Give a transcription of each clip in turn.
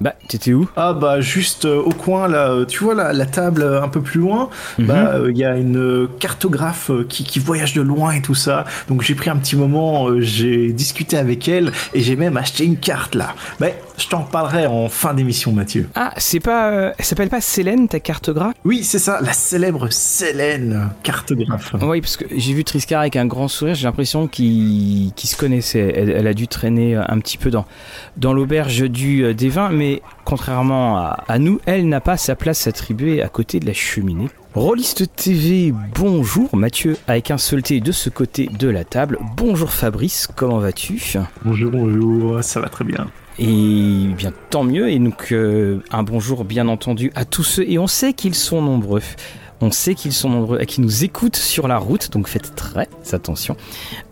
Bah, t'étais où? Ah bah juste euh, au coin là, euh, tu vois la, la table euh, un peu plus loin, Mhm. bah il y a une cartographe qui, qui voyage de loin et tout ça. Donc j'ai pris un petit moment, j'ai discuté avec elle et j'ai même acheté une carte là. Bah je t'en parlerai en fin d'émission Mathieu. Ah, c'est pas. elle s'appelle pas Célène, ta cartographe? Oui c'est ça, la célèbre Célène cartographe. Oui, parce que j'ai vu Triscar avec un grand sourire, j'ai l'impression qu'il qu'il se connaissait. Elle, elle a dû traîner un petit peu dans, dans l'auberge du des vins, mais contrairement à, à nous, elle n'a pas sa place attribuée à côté de la cheminée. Rolliste TV, bonjour Mathieu, avec un seul T de ce côté de la table. Bonjour Fabrice, comment vas-tu? Bonjour bonjour, ça va très bien. Et bien tant mieux, et donc euh, un bonjour bien entendu à tous ceux, et on sait qu'ils sont nombreux. On sait qu'ils sont nombreux à qui nous écoutent sur la route, donc faites très attention.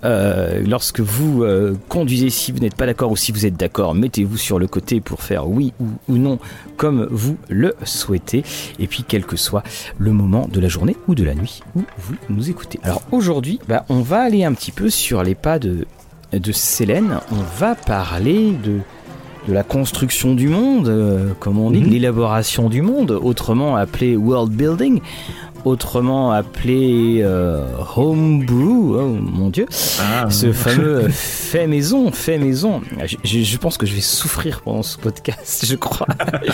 Euh, lorsque vous euh, conduisez, si vous n'êtes pas d'accord ou si vous êtes d'accord, mettez-vous sur le côté pour faire oui ou, non comme vous le souhaitez. Et puis quel que soit le moment de la journée ou de la nuit où vous nous écoutez. Alors aujourd'hui, bah, on va aller un petit peu sur les pas de, de. On va parler de de la construction du monde, euh, comme on dit, Mhm. de l'élaboration du monde, autrement appelé world building, autrement appelé euh, homebrew, oh mon dieu, Ah, ce fameux fait maison, fait maison. Je, pense que je vais souffrir pendant ce podcast, je crois.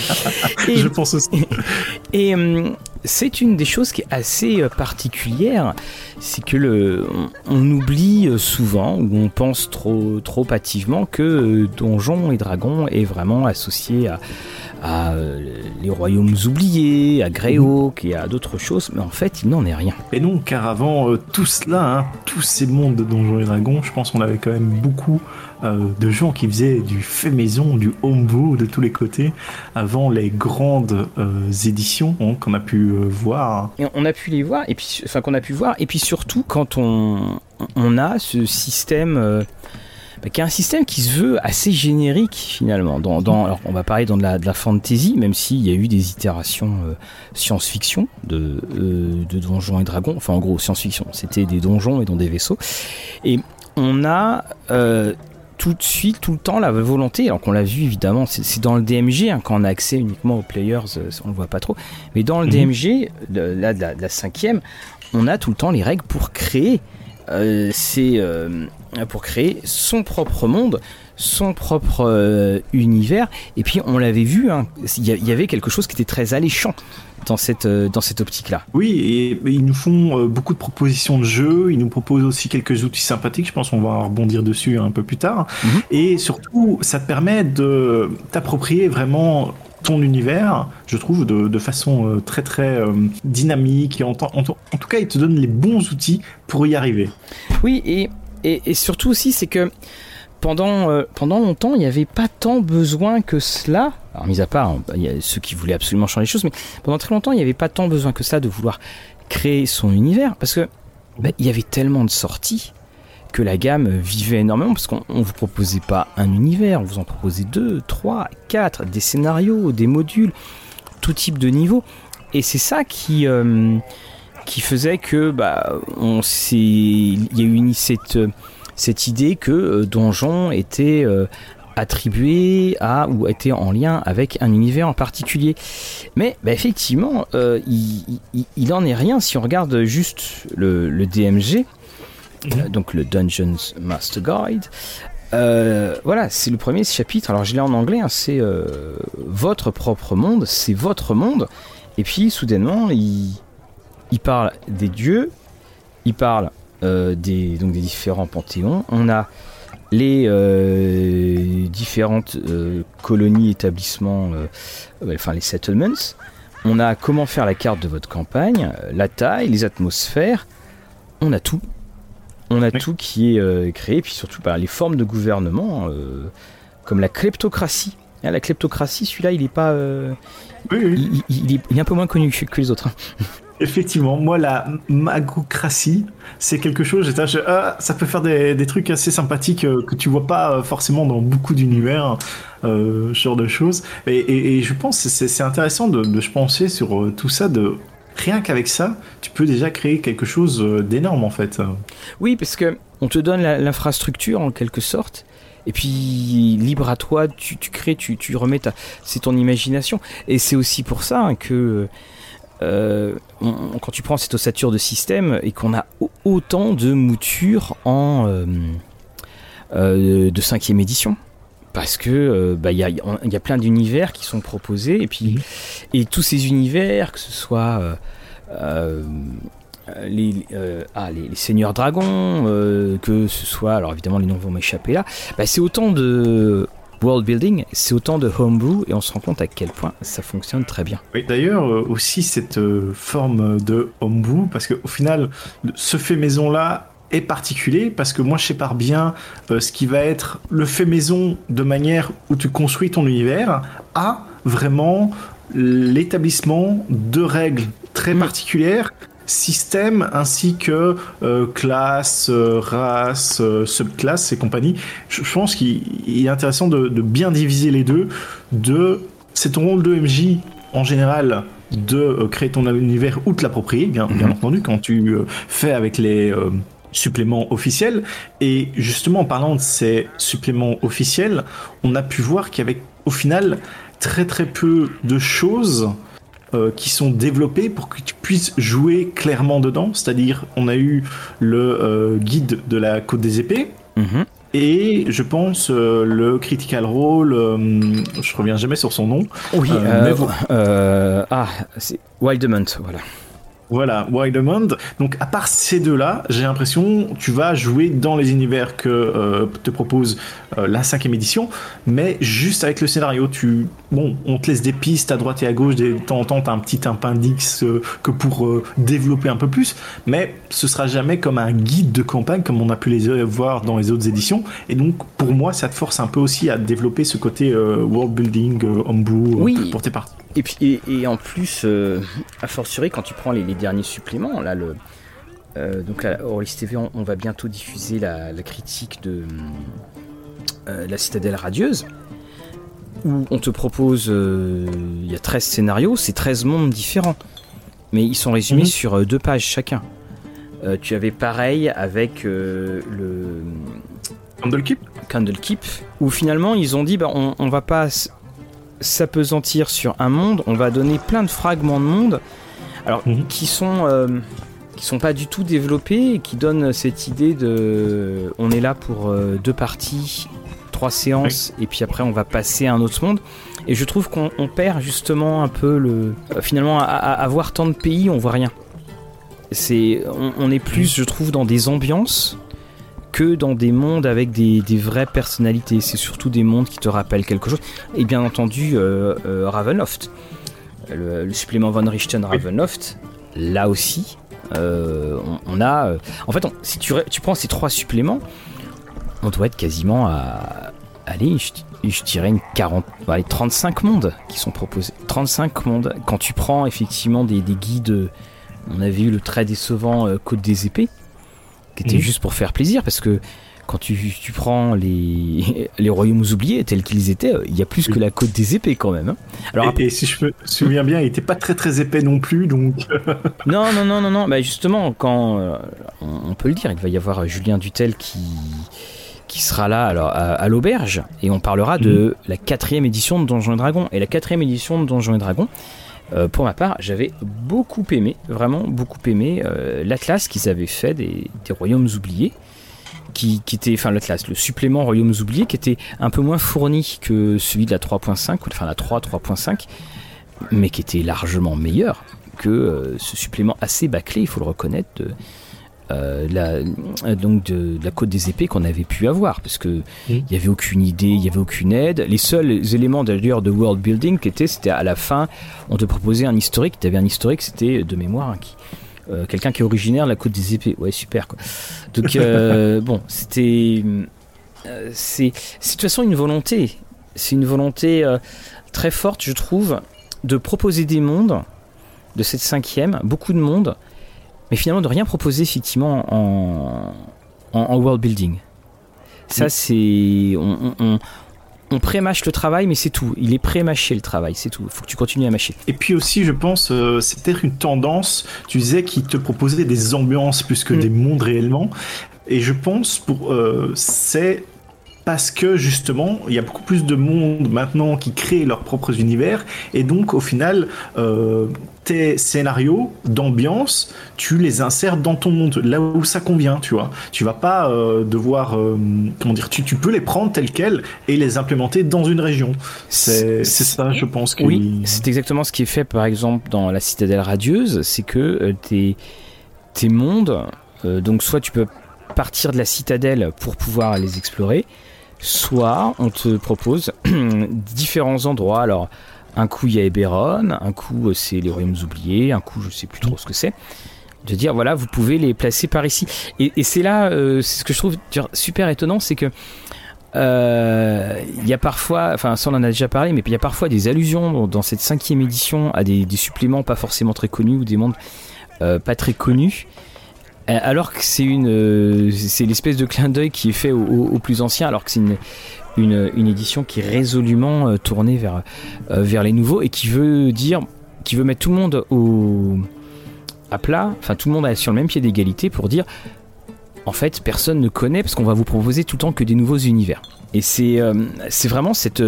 Et- je pense aussi. et hum, c'est une des choses qui est assez euh, particulière, c'est que le, on, on oublie euh, souvent ou on pense trop trop hâtivement que euh, Donjons et Dragons est vraiment associé à, à, euh, les royaumes oubliés, à Greyhawk et à d'autres choses, mais en fait il n'en est rien. Et non, car avant euh, tout cela, hein, tous ces mondes de Donjons et Dragons, je pense qu'on avait quand même beaucoup euh, de gens qui faisaient du fait maison, du homebrew de tous les côtés, avant les grandes éditions hein, qu'on a pu voir. Et on a pu les voir, et puis, enfin qu'on a pu voir, et puis surtout quand on, on a ce système, bah, qui est un système qui se veut assez générique finalement. Dans, dans- alors on va parler dans de la, de la fantasy, même s'il y a eu des itérations euh, science-fiction de, euh, de donjons et dragons. Enfin en gros science-fiction, c'était des donjons et dans des vaisseaux. Et on a euh, tout de suite, tout le temps, la volonté, alors qu'on l'a vu évidemment, c'est dans le DMG, hein, quand on a accès uniquement aux players, on le voit pas trop, mais dans le Mhm. DMG, de, là, de la, de la cinquième, on a tout le temps les règles pour créer, euh, ces, euh, pour créer son propre monde, son propre euh, univers, et puis on l'avait vu, hein, il y, avait quelque chose qui était très alléchant dans cette, dans cette optique-là. Oui, et, et ils nous font beaucoup de propositions de jeux, ils nous proposent aussi quelques outils sympathiques, je pense qu'on va rebondir dessus un peu plus tard. Mhm. Et surtout, ça te permet de t'approprier vraiment ton univers, je trouve, de, façon euh, très très euh, dynamique. Et en, en tout cas, il te donne les bons outils pour y arriver. Oui, et, et, surtout aussi, c'est que pendant, euh, pendant longtemps, il n'y avait pas tant besoin que cela. Alors, mis à part, hein, y a ceux qui voulaient absolument changer les choses, mais pendant très longtemps, il n'y avait pas tant besoin que ça de vouloir créer son univers, parce que bah, il y avait tellement de sorties la gamme vivait énormément, parce qu'on ne vous proposait pas un univers, on vous en proposait deux, trois, quatre, des scénarios, des modules, tout type de niveau. Et c'est ça qui, euh, faisait que bah, on il y a eu cette, cette idée que euh, Donjon était euh, attribué à ou était en lien avec un univers en particulier. Mais bah, effectivement, il, en est rien si on regarde juste le DMG, euh, donc le Dungeons Master Guide. Euh, voilà, c'est le premier chapitre. Alors je l'ai en anglais, hein, c'est euh, votre propre monde, c'est votre monde. Et puis soudainement, il, parle des dieux, il parle des, donc des différents panthéons. On a les différentes colonies, établissements, enfin les settlements. On a comment faire la carte de votre campagne, la taille, les atmosphères. On a tout. On a Oui. tout qui est euh, créé, puis surtout bah, les formes de gouvernement, euh, comme la kleptocratie. Ah, la kleptocratie, celui-là, il est pas, euh, Oui, oui. il, est, il est un peu moins connu que les autres. hein. Effectivement, moi, la magocratie, c'est quelque chose, je- ah, ça peut faire des, des trucs assez sympathiques que tu vois pas forcément dans beaucoup d'univers, ce genre de choses. Et, et- et je pense que c'est intéressant de, de se penser sur tout ça, de rien qu'avec ça, tu peux déjà créer quelque chose euh, d'énorme en fait. Oui, parce que on te donne l'infrastructure en quelque sorte, Et puis libre à toi, tu, crées, tu, remets c'est ton imagination. Et c'est aussi pour ça hein, que euh, quand tu prends cette ossature de système et qu'on a autant de moutures en euh, de cinquième édition parce que bah, il y, a, y, a, plein d'univers qui sont proposés et puis et tous ces univers que ce soit les, ah, les, les, seigneurs dragons que ce soit alors évidemment les noms vont m'échapper là bah, c'est autant de world building, c'est autant de homebrew et on se rend compte à quel point ça fonctionne très bien. Oui, d'ailleurs euh, aussi cette euh, forme de homebrew, parce qu'au final, ce fait maison là est particulier parce que moi je sépare bien euh, ce qui va être le fait maison de manière où tu construis ton univers à vraiment l'établissement de règles très mm. particulières système ainsi que euh, classe, euh, race, euh, subclasse et compagnie. Je, pense qu'il est intéressant de, bien diviser les deux. De, c'est ton rôle de MJ en général de créer ton univers ou de l'approprier, bien, bien mhm. entendu, quand tu fais avec les suppléments officiels. Et justement, en parlant de ces suppléments officiels, on a pu voir qu'il y avait au final très très peu de choses euh, qui sont développés pour que tu puisses jouer clairement dedans. C'est-à-dire, on a eu le euh, guide de la côte des épées. Mhm. Et je pense euh, le Critical Role, je reviens jamais sur son nom. Oui, ah, c'est Wildement, voilà. Voilà, Wildemond. Donc, à part ces deux-là, j'ai l'impression tu vas jouer dans les univers que euh, te propose euh, la cinquième édition, mais juste avec le scénario. Tu, bon, on te laisse des pistes à droite et à gauche, de temps en temps, t'as un petit appendix euh, que pour développer un peu plus, mais ce sera jamais comme un guide de campagne comme on a pu les voir dans les autres éditions. Et donc, pour moi, ça te force un peu aussi à développer ce côté world building, homebrew oui. pour tes parties. Et puis et, en plus, euh, à fortiori, quand tu prends les, derniers suppléments, là le euh, donc à Orlis TV, on, va bientôt diffuser la, critique de euh, la Citadelle radieuse, où on te propose, il y a 13 scénarios, c'est 13 mondes différents, mais ils sont résumés mhm. sur deux pages chacun. tu avais pareil avec le Candlekeep Candlekeep, où finalement ils ont dit bah, on, on va pas s'apesantir sur un monde, on va donner plein de fragments de monde, alors mhm. qui sont euh, qui sont pas du tout développés et qui donnent cette idée de on est là pour euh, deux parties, trois séances et puis après on va passer à un autre monde. Et je trouve qu'on perd justement un peu le euh, finalement à, avoir tant de pays, on voit rien. C'est on est plus, je trouve, dans des ambiances que dans des mondes avec des, vraies personnalités. C'est surtout des mondes qui te rappellent quelque chose. Et bien entendu, euh, euh, Ravenloft. Le, supplément Von Richten Ravenloft, là aussi, euh, on, a. en fait, si tu, tu, prends ces trois suppléments, on doit être quasiment à. Allez, je, dirais une 40, 35 mondes qui sont proposés. 35 mondes. Quand tu prends effectivement des, des guides, on avait eu le très décevant Côte des épées qui était mhm. juste pour faire plaisir parce que quand tu, tu prends les, les royaumes oubliés tels qu'ils étaient, il y a plus que la côte des épées quand même. Hein. Alors, et, si je me souviens bien, il était pas très très épais non plus, donc. non, non, non, non, non. Bah justement, quand euh, on, peut le dire, il va y avoir Julien Dutel qui qui sera là alors à, l'auberge et on parlera de mhm. la quatrième édition de Donjons et Dragons. Et la quatrième édition de Donjons et Dragons, euh, pour ma part, j'avais beaucoup aimé, vraiment beaucoup aimé euh, l'atlas qu'ils avaient fait des, royaumes oubliés. Qui, était, enfin l'atlas, le supplément Royaumes oubliés, qui était un peu moins fourni que celui de la 3.5, enfin la 3 3.5, mais qui était largement meilleur que euh, ce supplément assez bâclé, il faut le reconnaître, euh, la, donc de, la côte des épées qu'on avait pu avoir parce que il n'y avait aucune idée, il n'y avait aucune aide. Les seuls éléments d'ailleurs de world building qui étaient, c'était à la fin, on te proposait un historique. Tu avais un historique, c'était de mémoire hein, qui, euh, quelqu'un qui est originaire de la côte des épées. Ouais, super quoi. Donc euh, bon, c'était c'est de toute façon une volonté. C'est une volonté très forte, je trouve, de proposer des mondes de cette cinquième, beaucoup de mondes mais finalement de rien proposer effectivement en, en, world building. Ça, c'est. On, on, on pré-mâche le travail, mais c'est tout. Il est pré-mâché le travail, c'est tout. Il faut que tu continues à mâcher. Et puis aussi, je pense, euh, c'était une tendance, tu disais, qui te proposait des ambiances plus que mm. des mondes réellement. Et je pense, pour euh, c'est parce que justement, il y a beaucoup plus de monde maintenant qui créent leurs propres univers, et donc au final, euh, tes scénarios d'ambiance, tu les insères dans ton monde, là où ça convient, tu vois. Tu vas pas euh, devoir, euh, comment dire, tu, peux les prendre tels quels et les implémenter dans une région. C'est ça, je pense. Oui, c'est exactement ce qui est fait, par exemple, dans la Citadelle radieuse, c'est que tes mondes, donc soit tu peux partir de la citadelle pour pouvoir les explorer, soit on te propose différents endroits. Alors, un coup il y a Eberron, un coup euh, c'est les Royaumes oubliés, un coup je sais plus trop ce que c'est. De dire voilà, vous pouvez les placer par ici. Et, c'est là, euh, c'est ce que je trouve super étonnant, c'est que euh, il y a parfois, enfin ça on en a déjà parlé, mais il y a parfois des allusions dans, cette cinquième édition à des, suppléments pas forcément très connus ou des mondes pas très connus. Euh, alors que c'est une, euh, c'est l'espèce de clin d'œil qui est fait aux, plus anciens, alors que c'est une, une, édition qui est résolument euh, tournée vers, vers les nouveaux et qui veut dire, qui veut mettre tout le monde au, à plat, enfin tout le monde sur le même pied d'égalité pour dire, en fait, personne ne connaît parce qu'on va vous proposer tout le temps que des nouveaux univers. Et c'est, c'est vraiment cette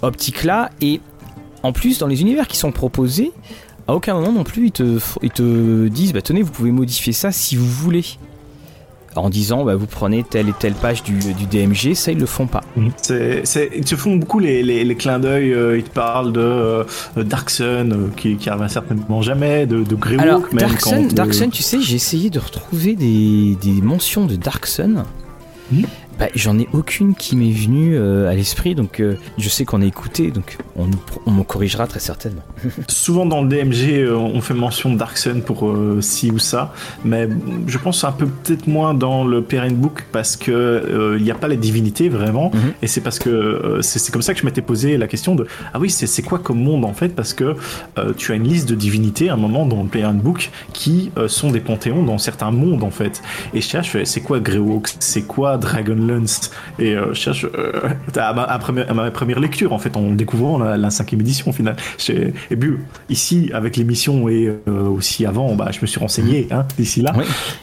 optique-là. Et en plus, dans les univers qui sont proposés, à aucun moment non plus ils te, ils te disent bah tenez vous pouvez modifier ça si vous voulez en disant bah, vous prenez telle et telle page du, du DMG, ça ils le font pas. Mhm. C'est, ils te font beaucoup les, les, clins d'œil, euh, ils te parlent de euh, Dark Sun euh, qui, qui arrive certainement jamais, de, de même. Dark Sun, Dark Sun, tu sais, j'ai essayé de retrouver des, des mentions de Dark Sun. Mhm. Bah, j'en ai aucune qui m'est venue euh, à l'esprit, donc euh, je sais qu'on a écouté, donc on, on me corrigera très certainement. Souvent dans le DMG, euh, on fait mention de Dark Sun pour ci ou ça, mais je pense un peu peut-être moins dans le Perrin Book parce que il n'y a pas les divinités vraiment, mhm. et c'est parce que c'est comme ça que je m'étais posé la question de ah oui c'est quoi comme monde en fait? Parce que tu as une liste de divinités à un moment dans le Perrin Book qui sont des panthéons dans certains mondes en fait, et je cherche c'est quoi Greyhawk, c'est quoi Dragon et euh, je cherche euh, à, ma, première, lecture en fait en découvrant la, cinquième édition au final. Et puis ici avec l'émission et euh, aussi avant, bah, je me suis renseigné hein, d'ici là.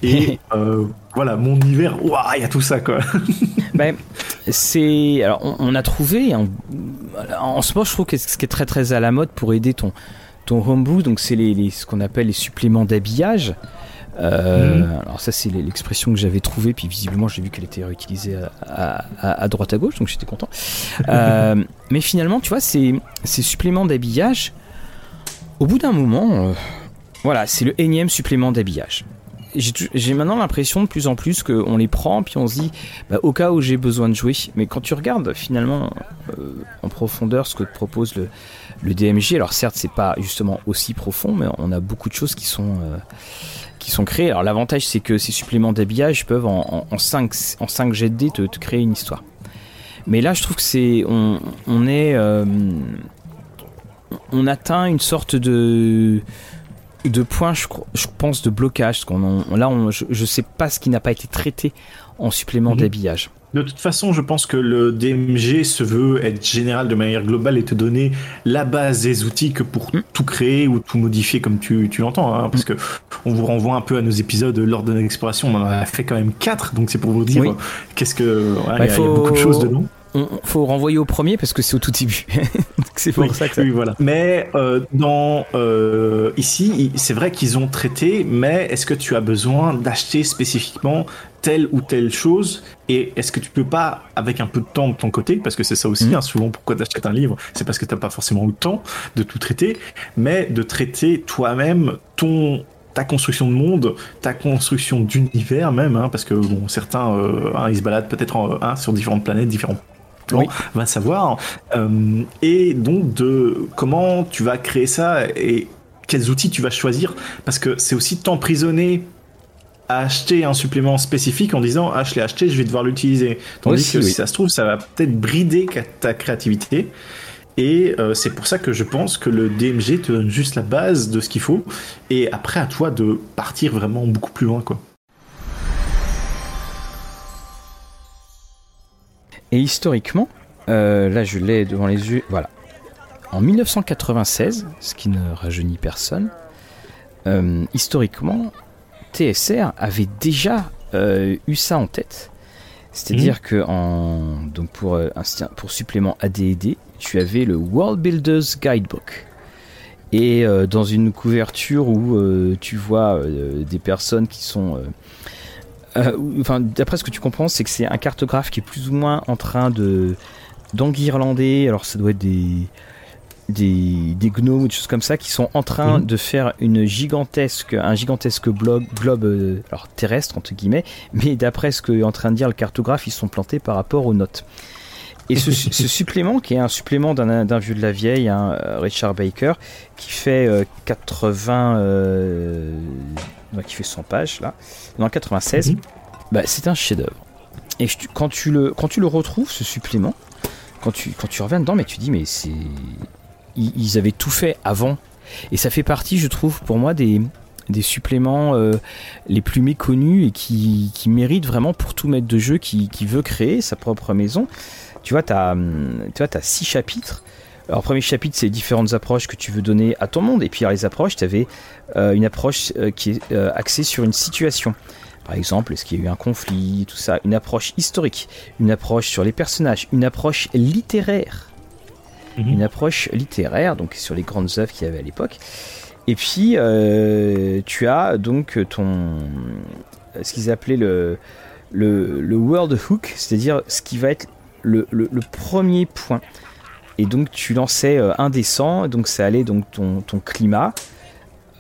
Et voilà, mon univers, il y a tout ça quoi. ben, c'est alors on, a trouvé en, en, ce moment je trouve que ce qui est très très à la mode pour aider ton ton homebrew, donc c'est les, ce qu'on appelle les suppléments d'habillage. Euh, mhm. Alors ça c'est l'expression que j'avais trouvée, puis visiblement j'ai vu qu'elle était réutilisée à, droite à gauche, donc j'étais content. Euh, mais finalement, tu vois, ces, ces suppléments d'habillage, au bout d'un moment, euh, voilà, c'est le énième supplément d'habillage. J'ai maintenant l'impression de plus en plus qu'on les prend, puis on se dit, bah, au cas où j'ai besoin de jouer. Mais quand tu regardes finalement en profondeur ce que propose le, le DMG, alors certes c'est pas justement aussi profond, mais on a beaucoup de choses qui sont qui sont créés. Alors l'avantage c'est que ces suppléments d'habillage peuvent en, en, 5, en 5 jets de dés te, créer une histoire. Mais là je trouve que c'est on, on est euh, on atteint une sorte de de point je, je pense de blocage. là on, je, je sais pas ce qui n'a pas été traité en supplément mhm. d'habillage. De toute façon, je pense que le DMG se veut être général de manière globale et te donner la base des outils que pour mm. tout créer ou tout modifier comme tu, tu l'entends. Hein, parce mm. que on vous renvoie un peu à nos épisodes lors de l'exploration. On en a fait quand même 4, donc c'est pour vous dire qu'est-ce que. Bah, il y, a beaucoup de choses dedans on faut renvoyer au premier parce que c'est au tout début. c'est pour ça que Oui, voilà. Mais euh, dans euh, ici, c'est vrai qu'ils ont traité, mais est-ce que tu as besoin d'acheter spécifiquement telle ou telle chose? Et est-ce que tu peux pas avec un peu de temps de ton côté parce que c'est ça aussi mm. hein, souvent pourquoi tu achètes un livre c'est parce que tu n'as pas forcément le temps de tout traiter mais de traiter toi-même ton ta construction de monde, ta construction d'univers même, hein, parce que bon, certains euh, hein, ils se baladent peut-être sur différentes planètes, différents oui. va savoir. Euh, et donc de comment tu vas créer ça et quels outils tu vas choisir, parce que c'est aussi t'emprisonner à acheter un supplément spécifique en disant ah je l'ai acheté, je vais devoir l'utiliser. Tandis que si ça se trouve, ça va peut-être brider ta créativité. Et euh, c'est pour ça que je pense que le DMG te donne juste la base de ce qu'il faut. Et après, à toi de partir vraiment beaucoup plus loin, quoi. Et historiquement, euh, là je l'ai devant les yeux, voilà. En 1996, ce qui ne rajeunit personne, euh, historiquement, TSR avait déjà euh, eu ça en tête. C'est-à-dire mhm. que en, donc pour, euh, pour supplément AD&D, tu avais le World Builders Guidebook. Et euh, dans une couverture où tu vois des personnes qui sont... enfin, d'après ce que tu comprends, c'est que c'est un cartographe qui est plus ou moins en train de d'enguirlander. Alors ça doit être des des, des, gnomes ou des choses comme ça qui sont en train mhm. de faire une gigantesque, un gigantesque globe, globe euh, alors terrestre entre guillemets, mais d'après ce que est en train de dire le cartographe, ils sont plantés par rapport aux notes. Et ce, supplément, qui est un supplément d'un vieux de la vieille, hein, euh, Richard Baker, qui fait 80, euh, qui fait 100 pages là, dans 96, mhm. bah, c'est un chef-d'œuvre. Et quand tu le quand tu le retrouves ce supplément, quand tu quand tu reviens dedans, mais tu dis mais c'est ils, avaient tout fait avant. Et ça fait partie, je trouve, pour moi, des, des suppléments euh, les plus méconnus et qui, qui, méritent vraiment pour tout maître de jeu qui, qui veut créer sa propre maison. Tu vois, tu as, tu vois, as six chapitres. Alors, premier chapitre, c'est différentes approches que tu veux donner à ton monde. Et puis, dans les approches, tu avais euh, une approche euh, qui est axée sur une situation. Par exemple, est-ce qu'il y a eu un conflit, tout ça. Une approche historique, une approche sur les personnages, une approche littéraire. Mhm. une approche littéraire, donc sur les grandes œuvres qu'il y avait à l'époque. Et puis, euh, tu as donc ton. ce qu'ils appelaient le, le, le World Hook, c'est-à-dire ce qui va être le, le, premier point. Et donc, tu lançais euh, un dessin, donc ça allait donc ton, ton climat,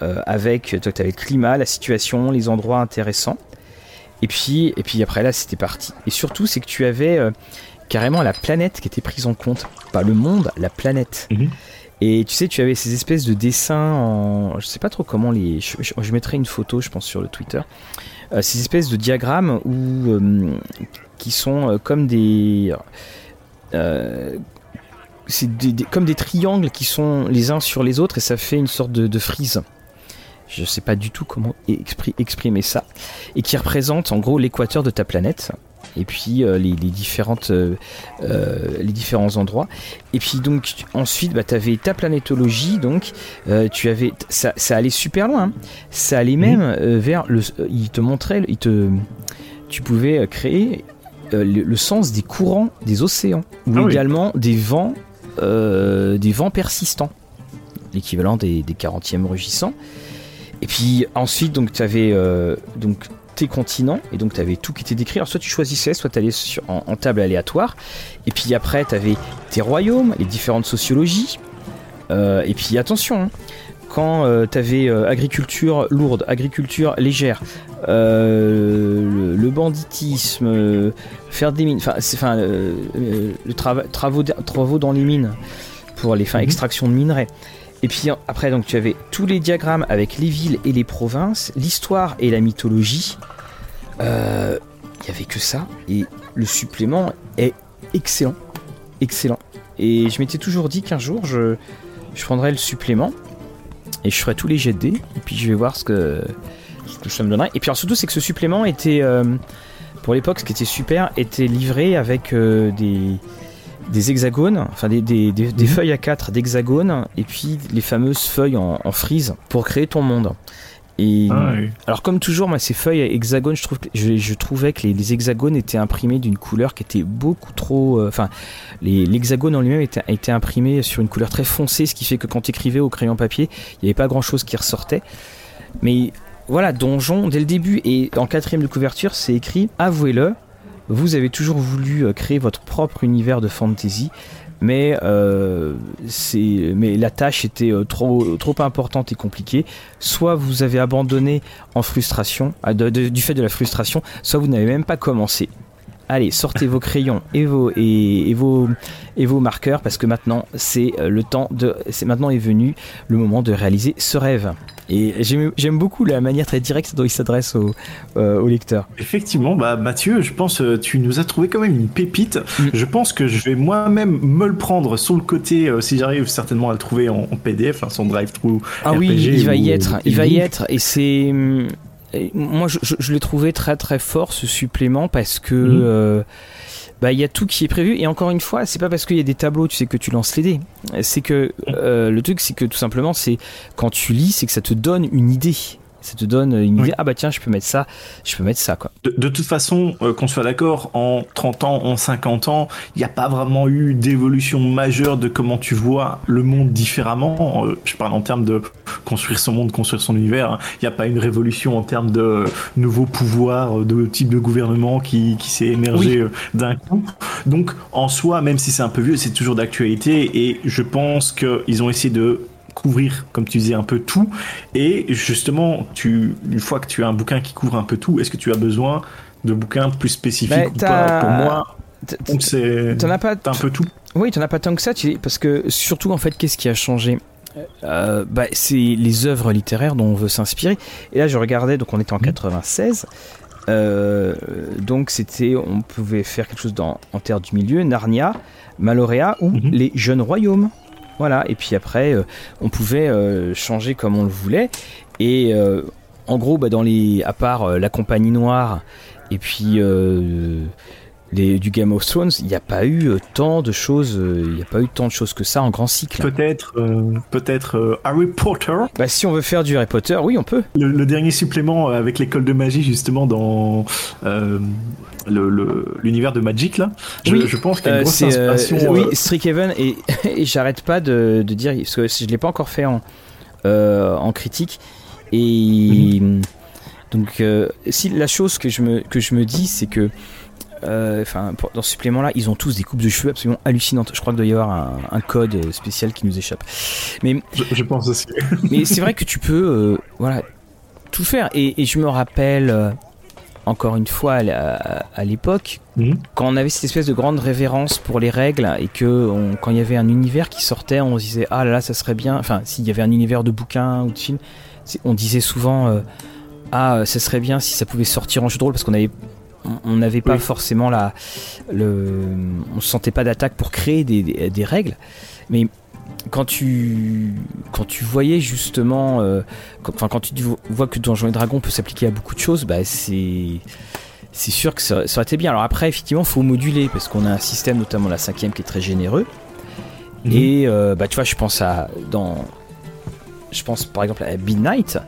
euh, avec. Tu avais le climat, la situation, les endroits intéressants. Et puis, et puis après là, c'était parti. Et surtout, c'est que tu avais carrément la planète qui était prise en compte. Pas le monde, la planète. Mhm. Et tu sais, tu avais ces espèces de dessins en. Je sais pas trop comment les. Je, mettrai une photo, je pense, sur le Twitter. Euh, ces espèces de diagrammes où, euh, qui sont euh, des. c'est comme des triangles qui sont les uns sur les autres et ça fait une sorte de, de frise. Je sais pas du tout comment exprimer ça. Et qui représente en gros l'équateur de ta planète et puis euh, les, différentes, euh, euh, les différents endroits. Et puis donc ensuite, bah, tu avais ta planétologie, donc tu avais, ça, allait super loin. Hein. Ça allait même vers le, il te montrait, il te, tu pouvais créer le, sens des courants des océans ou ah également des vents, des vents persistants, l'équivalent des, des 40e rugissants. Et puis ensuite, donc tu avais donc tes continents, et donc tu avais tout qui était décrit. Alors soit tu choisissais, soit tu allais sur, en, table aléatoire, et puis après tu avais tes royaumes, les différentes sociologies, euh, et puis attention, hein, quand euh, tu avais euh, agriculture lourde, agriculture légère, le, banditisme, faire des mines, enfin, enfin le travaux, travaux dans les mines pour les fins mhm. extraction de minerais. Et puis après, donc tu avais tous les diagrammes avec les villes et les provinces, l'histoire et la mythologie. Euh, il n'y avait que ça. Et le supplément est excellent. Excellent. Et je m'étais toujours dit qu'un jour, je, je prendrais le supplément et je ferai tous les jets de dés. Et puis je vais voir ce que, ça me donnerait. Et puis surtout, c'est que ce supplément était, euh, pour l'époque, ce qui était super, était livré avec euh, des des hexagones, enfin des, des, mhm. feuilles à 4 d'hexagones, et puis les fameuses feuilles en, frise pour créer ton monde. Et ah alors comme toujours, moi, ces feuilles hexagones, je, trouve je, trouvais que les, hexagones étaient imprimés d'une couleur qui était beaucoup trop. Euh, enfin, l'hexagone en lui-même était, était, imprimé sur une couleur très foncée, ce qui fait que quand tu écrivais au crayon papier, il n'y avait pas grand-chose qui ressortait. Mais voilà, donjon dès le début et en quatrième de couverture, c'est écrit avouez-le, vous avez toujours voulu euh, créer votre propre univers de fantasy, mais, euh, la tâche était euh, trop importante et compliquée. Soit vous avez abandonné en frustration, du fait de la frustration, soit vous n'avez même pas commencé. Allez, sortez vos crayons et vos, et, vos, et vos marqueurs parce que maintenant c'est le temps de, c'est maintenant est venu le moment de réaliser ce rêve. Et j'aime beaucoup la manière très directe dont il s'adresse au, euh, au, lecteur. Effectivement, bah Mathieu, je pense euh, tu nous as trouvé quand même une pépite. Mm. Je pense que je vais moi-même me le prendre sur le côté euh, si j'arrive certainement à le trouver en, PDF, hein, son drive-through. Ah oui, il va y être, il va y être, et c'est moi je, je, l'ai trouvé très très fort ce supplément parce que. Mm bah il y a tout qui est prévu et encore une fois c'est pas parce qu'il y a des tableaux tu sais que tu lances les dés c'est que euh, le truc c'est que tout simplement c'est quand tu lis c'est que ça te donne une idée Ça te donne une idée. Ah bah tiens, je peux mettre ça, je peux mettre ça quoi. De, toute façon, euh, qu'on soit d'accord, en 30 ans, en 50 ans, il n'y a pas vraiment eu d'évolution majeure de comment tu vois le monde différemment. Euh, je parle en termes de construire son monde, construire son univers. Il n'y a pas une révolution en termes de nouveaux pouvoirs, de type de gouvernement qui, qui s'est émergé d'un coup. Donc en soi, même si c'est un peu vieux, c'est toujours d'actualité et je pense qu'ils ont essayé de couvrir, comme tu disais, un peu tout. Et justement, tu, une fois que tu as un bouquin qui couvre un peu tout, est-ce que tu as besoin de bouquins plus spécifiques ou pas Pour moi, c'est un peu tout. Oui, tu n'en as pas tant que ça, parce que surtout, en fait, qu'est-ce qui a changé? Euh, bah, c'est les œuvres littéraires dont on veut s'inspirer. Et là, je regardais, donc on était en 96. Mmh. Euh, donc c'était, on pouvait faire quelque chose dans, en terre du milieu, Narnia, Malorea ou mmh. les Jeunes Royaumes. Voilà, et puis après, euh, on pouvait changer comme on le voulait. Et en gros, bah, dans les, à part la compagnie noire et puis les, du Game of Thrones, il n'y a pas eu tant de choses, il n'y a pas eu tant de choses que ça en grand cycle. Peut-être, peut-être Harry Potter. Bah, si on veut faire du Harry Potter, oui, on peut. Le, dernier supplément avec l'école de magie justement dans l'univers de Magic là. Je, oui, je pense qu'il y a une grosse inspiration. oui, Strikehaven et, et j'arrête pas de, de, dire parce que je l'ai pas encore fait en en critique et mhm. donc si la chose que je me que je me dis c'est que enfin dans ce supplément là ils ont tous des coupes de cheveux absolument hallucinantes je crois qu'il doit y avoir un, code spécial qui nous échappe mais je, pense aussi mais c'est vrai que tu peux voilà tout faire et, et je me rappelle encore une fois à l'époque, mhm. quand on avait cette espèce de grande révérence pour les règles et que quand il y avait un univers qui sortait, on se disait ah là là ça serait bien. Enfin, s'il y avait un univers de bouquins ou de films, on disait souvent euh, ah ça serait bien si ça pouvait sortir en jeu de rôle parce qu'on avait on n'avait pas forcément la le on se sentait pas d'attaque pour créer des, des règles. Mais quand tu quand tu voyais justement euh, quand, enfin quand tu vois que Donjons et Dragons peut s'appliquer à beaucoup de choses bah c'est c'est sûr que ça, aurait été bien. Alors après effectivement faut moduler parce qu'on a un système notamment la cinquième qui est très généreux. Mhm. et euh, bah tu vois je pense à dans je pense par exemple à Midnight.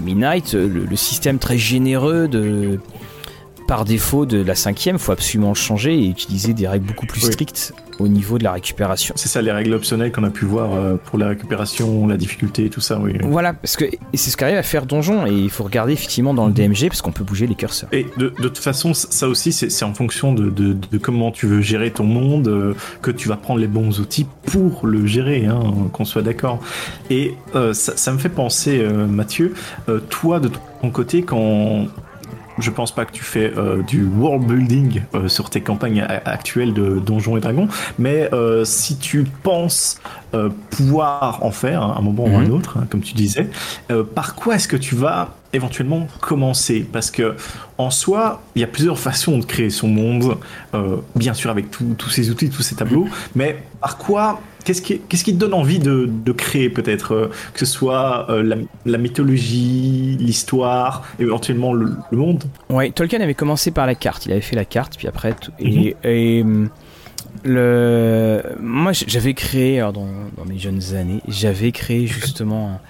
Midnight le, le, système très généreux de par défaut de la cinquième, faut absolument le changer et utiliser des règles beaucoup plus strictes au niveau de la récupération. C'est ça les règles optionnelles qu'on a pu voir euh, pour la récupération, la difficulté et tout ça, oui. Voilà, parce que c'est ce qu'arrive à faire Donjon et il faut regarder effectivement dans le DMG parce qu'on peut bouger les curseurs. Et de, toute façon, ça aussi, c'est en fonction de, comment tu veux gérer ton monde euh, que tu vas prendre les bons outils pour le gérer, hein, qu'on soit d'accord. Et euh, ça, ça, me fait penser, Mathieu, toi de ton côté, quand je pense pas que tu fais euh, du world building euh, sur tes campagnes actuelles de Donjons et Dragons, mais euh, si tu penses pouvoir en faire à un moment ou un mhm. autre, hein, comme tu disais, par quoi est-ce que tu vas éventuellement commencer? Parce que en soi, il y a plusieurs façons de créer son monde, bien sûr avec tous ces outils, tous ces tableaux, mais par quoi Qu'est-ce qui, te donne envie de, de créer peut-être euh, Que ce soit euh, la, la, mythologie, l'histoire, éventuellement le, monde? Oui, Tolkien avait commencé par la carte. Il avait fait la carte, puis après... et, mhm. le... moi, j'avais créé, dans, dans, mes jeunes années, j'avais créé justement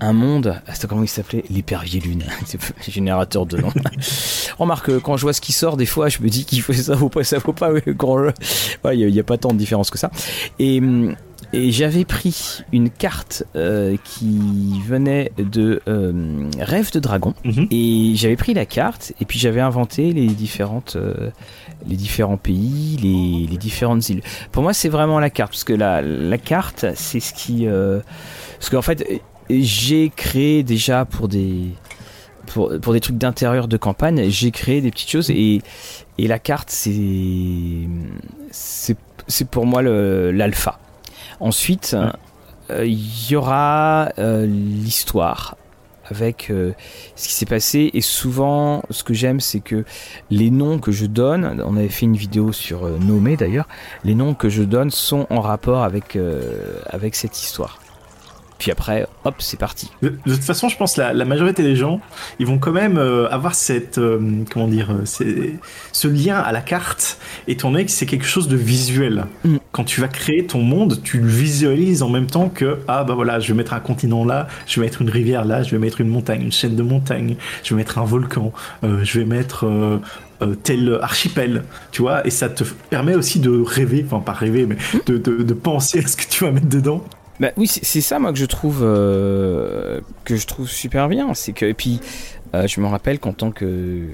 un, monde, ah, comment il s'appelait L'épervier lune, générateur de nom. Remarque, quand je vois ce qui sort, des fois, je me dis qu'il faut ça vaut pas, ça vaut pas. Il n'y a, pas tant de différence que ça. Et, et j'avais pris une carte euh, qui venait de euh, Rêve de Dragon. Mhm. Et j'avais pris la carte et puis j'avais inventé les différentes. Euh, les différents pays, les, les, différentes îles. Pour moi, c'est vraiment la carte, parce que la, la carte, c'est ce qui... parce qu'en fait, j'ai créé déjà pour des pour, pour des trucs d'intérieur de campagne, j'ai créé des petites choses et, et la carte c'est c'est pour moi l'alpha. Ensuite, euh, il y aura euh, l'histoire avec euh, ce qui s'est passé et souvent ce que j'aime c'est que les noms que je donne on avait fait une vidéo sur nommé d'ailleurs les noms que je donne sont en rapport avec avec cette histoire puis après, hop, c'est parti. De, toute façon, je pense la, la majorité des gens, ils vont quand même euh, avoir cette, euh, comment dire, euh, ce lien à la carte, étant donné que c'est quelque chose de visuel. Mm. Quand tu vas créer ton monde, tu le visualises en même temps que, ah bah voilà, je vais mettre un continent là, je vais mettre une rivière là, je vais mettre une montagne, une chaîne de montagnes, je vais mettre un volcan, je vais mettre tel archipel, tu vois, et ça te permet aussi de rêver, enfin pas rêver, mais de, de, de penser à ce que tu vas mettre dedans. Bah oui, c'est ça moi que je trouve euh, que je trouve super bien, c'est que et puis euh, je me rappelle qu'en tant que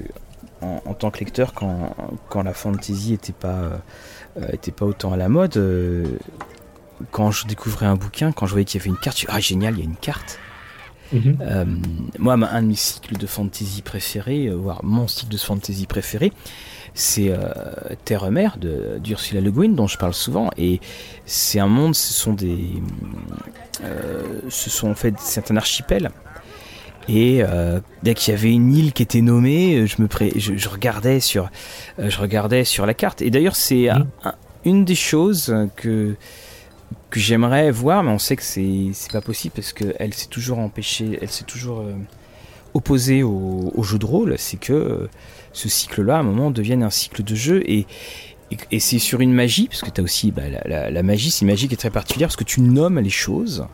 en, tant que lecteur quand, quand la fantasy était pas euh, était pas autant à la mode quand je découvrais un bouquin, quand je voyais qu'il y avait une carte, je me ah génial, il y a une carte. Mhm. moi, un de mes cycles de fantasy préférés, voire mon cycle de fantasy préféré, c'est euh, Terre-Mère d'Ursula Le Guin dont je parle souvent et c'est un monde, ce sont des, euh, ce sont en fait c'est un archipel et euh, dès qu'il y avait une île qui était nommée, je me je, regardais sur, je regardais sur la carte et d'ailleurs c'est mmh. une des choses que que j'aimerais voir, mais on sait que c'est c'est pas possible parce qu'elle s'est toujours empêchée, elle s'est toujours opposée au, jeu de rôle, c'est que ce cycle-là, à un moment, devienne un cycle de jeu. Et, c'est sur une magie, parce que tu as aussi bah, la, magie, c'est une magie qui est très particulière, parce que tu nommes les choses.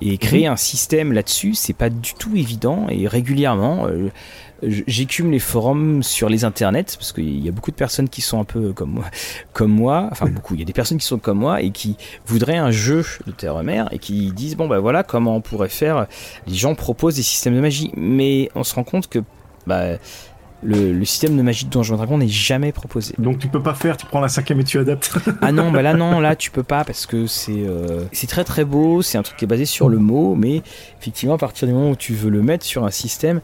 Et créer mhm. un système là-dessus, c'est pas du tout évident. Et régulièrement, euh, j'écume les forums sur les internets, parce qu'il y a beaucoup de personnes qui sont un peu comme moi, comme moi. Enfin, beaucoup. Il y a des personnes qui sont comme moi et qui voudraient un jeu de Terre-Mère et qui disent bon, bah voilà comment on pourrait faire. Les gens proposent des systèmes de magie. Mais on se rend compte que. Bah, le, système de magie de Donjons Dragon n'est jamais proposé. Donc tu peux pas faire, tu prends la cinquième et tu adaptes. ah non, bah là non, là tu peux pas parce que c'est euh, c'est très très beau, c'est un truc qui est basé sur le mot, mais effectivement à partir du moment où tu veux le mettre sur un système,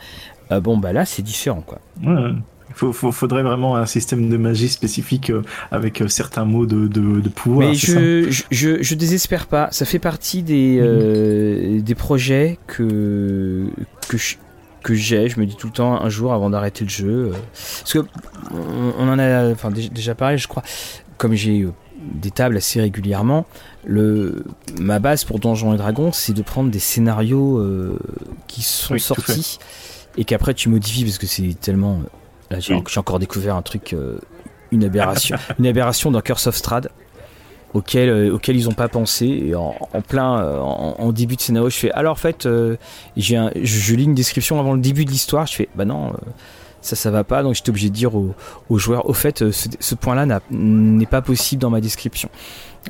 euh, bon bah là c'est différent quoi. Ouais. Il faudrait vraiment un système de magie spécifique euh, avec certains mots de, de, pouvoir. Mais je, je, je, désespère pas. Ça fait partie des, des projets que, que je, que j'ai. Je me dis tout le temps un jour avant d'arrêter le jeu. Euh, parce que on, en a enfin, déjà parlé, je crois. Comme j'ai euh, des tables assez régulièrement, le, ma base pour Donjons et Dragons, c'est de prendre des scénarios euh, qui sont sortis et qu'après tu modifies parce que c'est tellement. Là, j'ai encore découvert un truc, une aberration, une aberration dans Curse of Strad auquel, euh, auquel ils n'ont pas pensé. Et en, plein, euh, en, début de scénario, je fais alors en fait, euh, j'ai je, lis une description avant le début de l'histoire. Je fais bah non, ça, ça va pas. Donc j'étais obligé de dire aux, joueurs au fait, ce, point-là n'est pas possible dans ma description.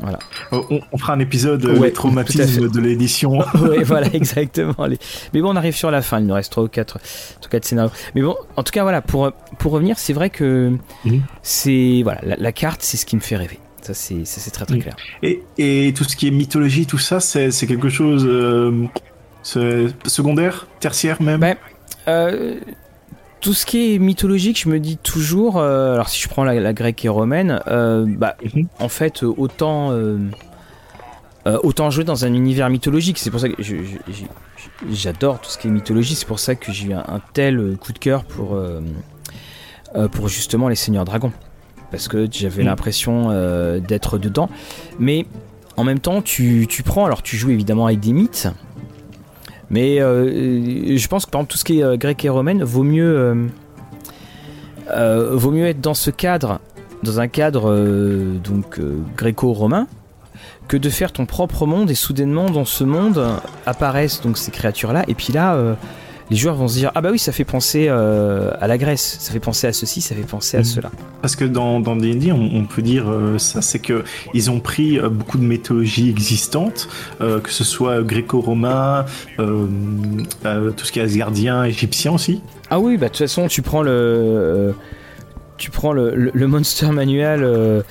Voilà. On, fera un épisode ouais, de l'édition. oui, voilà, exactement. Mais bon, on arrive sur la fin. Il nous reste 3 ou 4, scénarios. Mais bon, en tout cas, voilà, pour, pour revenir, c'est vrai que mhm. c'est voilà, la carte, c'est ce qui me fait rêver. Ça, c'est très très clair. Et, et, tout ce qui est mythologie, tout ça, c'est quelque chose euh, secondaire, tertiaire même ben, euh, Tout ce qui est mythologique, je me dis toujours, euh, alors si je prends la, grecque et romaine, bah, mhm. en fait, autant, autant jouer dans un univers mythologique. C'est pour ça que j'adore tout ce qui est mythologie. C'est pour ça que j'ai eu un, un, tel coup de cœur pour, pour justement les Seigneurs Dragons parce que j'avais mm. l'impression euh, d'être dedans. Mais en même temps, tu, prends, alors tu joues évidemment avec des mythes, mais euh, je pense que par exemple tout ce qui est euh, grec et romaine vaut mieux, vaut mieux être dans ce cadre, dans un cadre donc gréco-romain, que de faire ton propre monde et soudainement dans ce monde apparaissent donc ces créatures là et puis là les joueurs vont se dire ah bah oui ça fait penser euh, à la Grèce, ça fait penser à ceci, ça fait penser à mhm. cela. Parce que dans dans D&D on, peut dire euh, ça, c'est que ils ont pris euh, beaucoup de mythologies existantes, que ce soit gréco-romain, tout ce qui est asgardien, égyptien aussi. Ah oui bah de toute façon tu prends le tu prends le, le, Monster Manual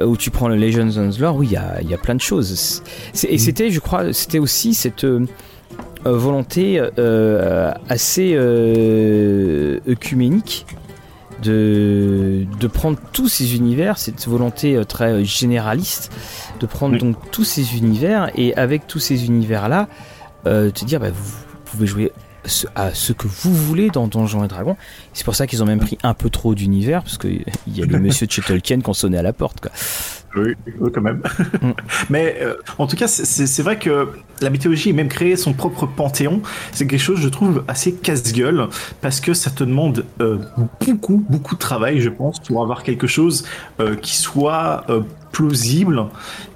ou tu prends le Legends of Lore, oui, il y a, y a, plein de choses. et mhm. c'était, je crois, c'était aussi cette, volonté euh, assez euh, œcuménique de, de, prendre tous ces univers, cette volonté très généraliste, de prendre donc tous ces univers et avec tous ces univers-là, te dire bah, vous, pouvez jouer à ce que vous voulez dans Donjons et Dragons. C'est pour ça qu'ils ont même pris un peu trop d'univers, parce qu'il y a le monsieur de chez Tolkien qui ont sonné à la porte. Quoi. Oui, quand même. Mm. Mais euh, en tout cas, c'est vrai que la mythologie, même créer son propre panthéon, c'est quelque chose, je trouve, assez casse-gueule, parce que ça te demande euh, beaucoup, beaucoup de travail, je pense, pour avoir quelque chose euh, qui soit plausible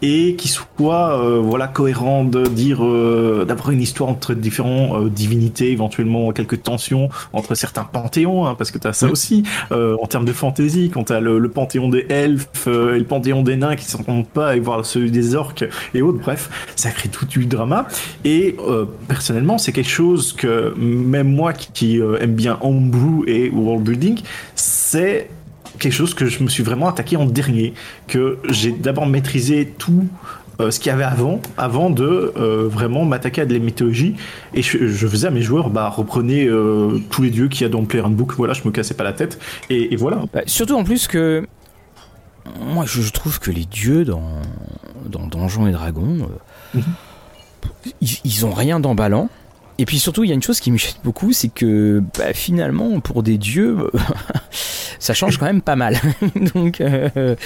et qui soit euh, voilà cohérent de dire euh, d'avoir une histoire entre différentes euh, divinités éventuellement quelques tensions entre certains panthéons hein, parce que tu as ça aussi en termes de fantasy quand tu as le, panthéon des elfes et le panthéon des nains qui s'entendent pas et voir celui des orques et autres. Bref ça crée tout du drama et personnellement c'est quelque chose que même moi qui, qui aime bien homebrew et world building c'est quelque chose que je me suis vraiment attaqué en dernier, que j'ai d'abord maîtrisé tout euh, ce qu'il y avait avant, avant de euh, vraiment m'attaquer à de la mythologie. Et je, faisais à mes joueurs, bah, reprenez euh, tous les dieux qu'il y a dans le Player Book, voilà, je me cassais pas la tête. Et, voilà. Bah, surtout en plus que. Moi, je, trouve que les dieux dans, dans Donjons et Dragons, mhm. Ils ont rien d'emballant. Et puis surtout, il y a une chose qui me gêne beaucoup, c'est que bah, finalement, pour des dieux, ça change quand même pas mal. donc, euh,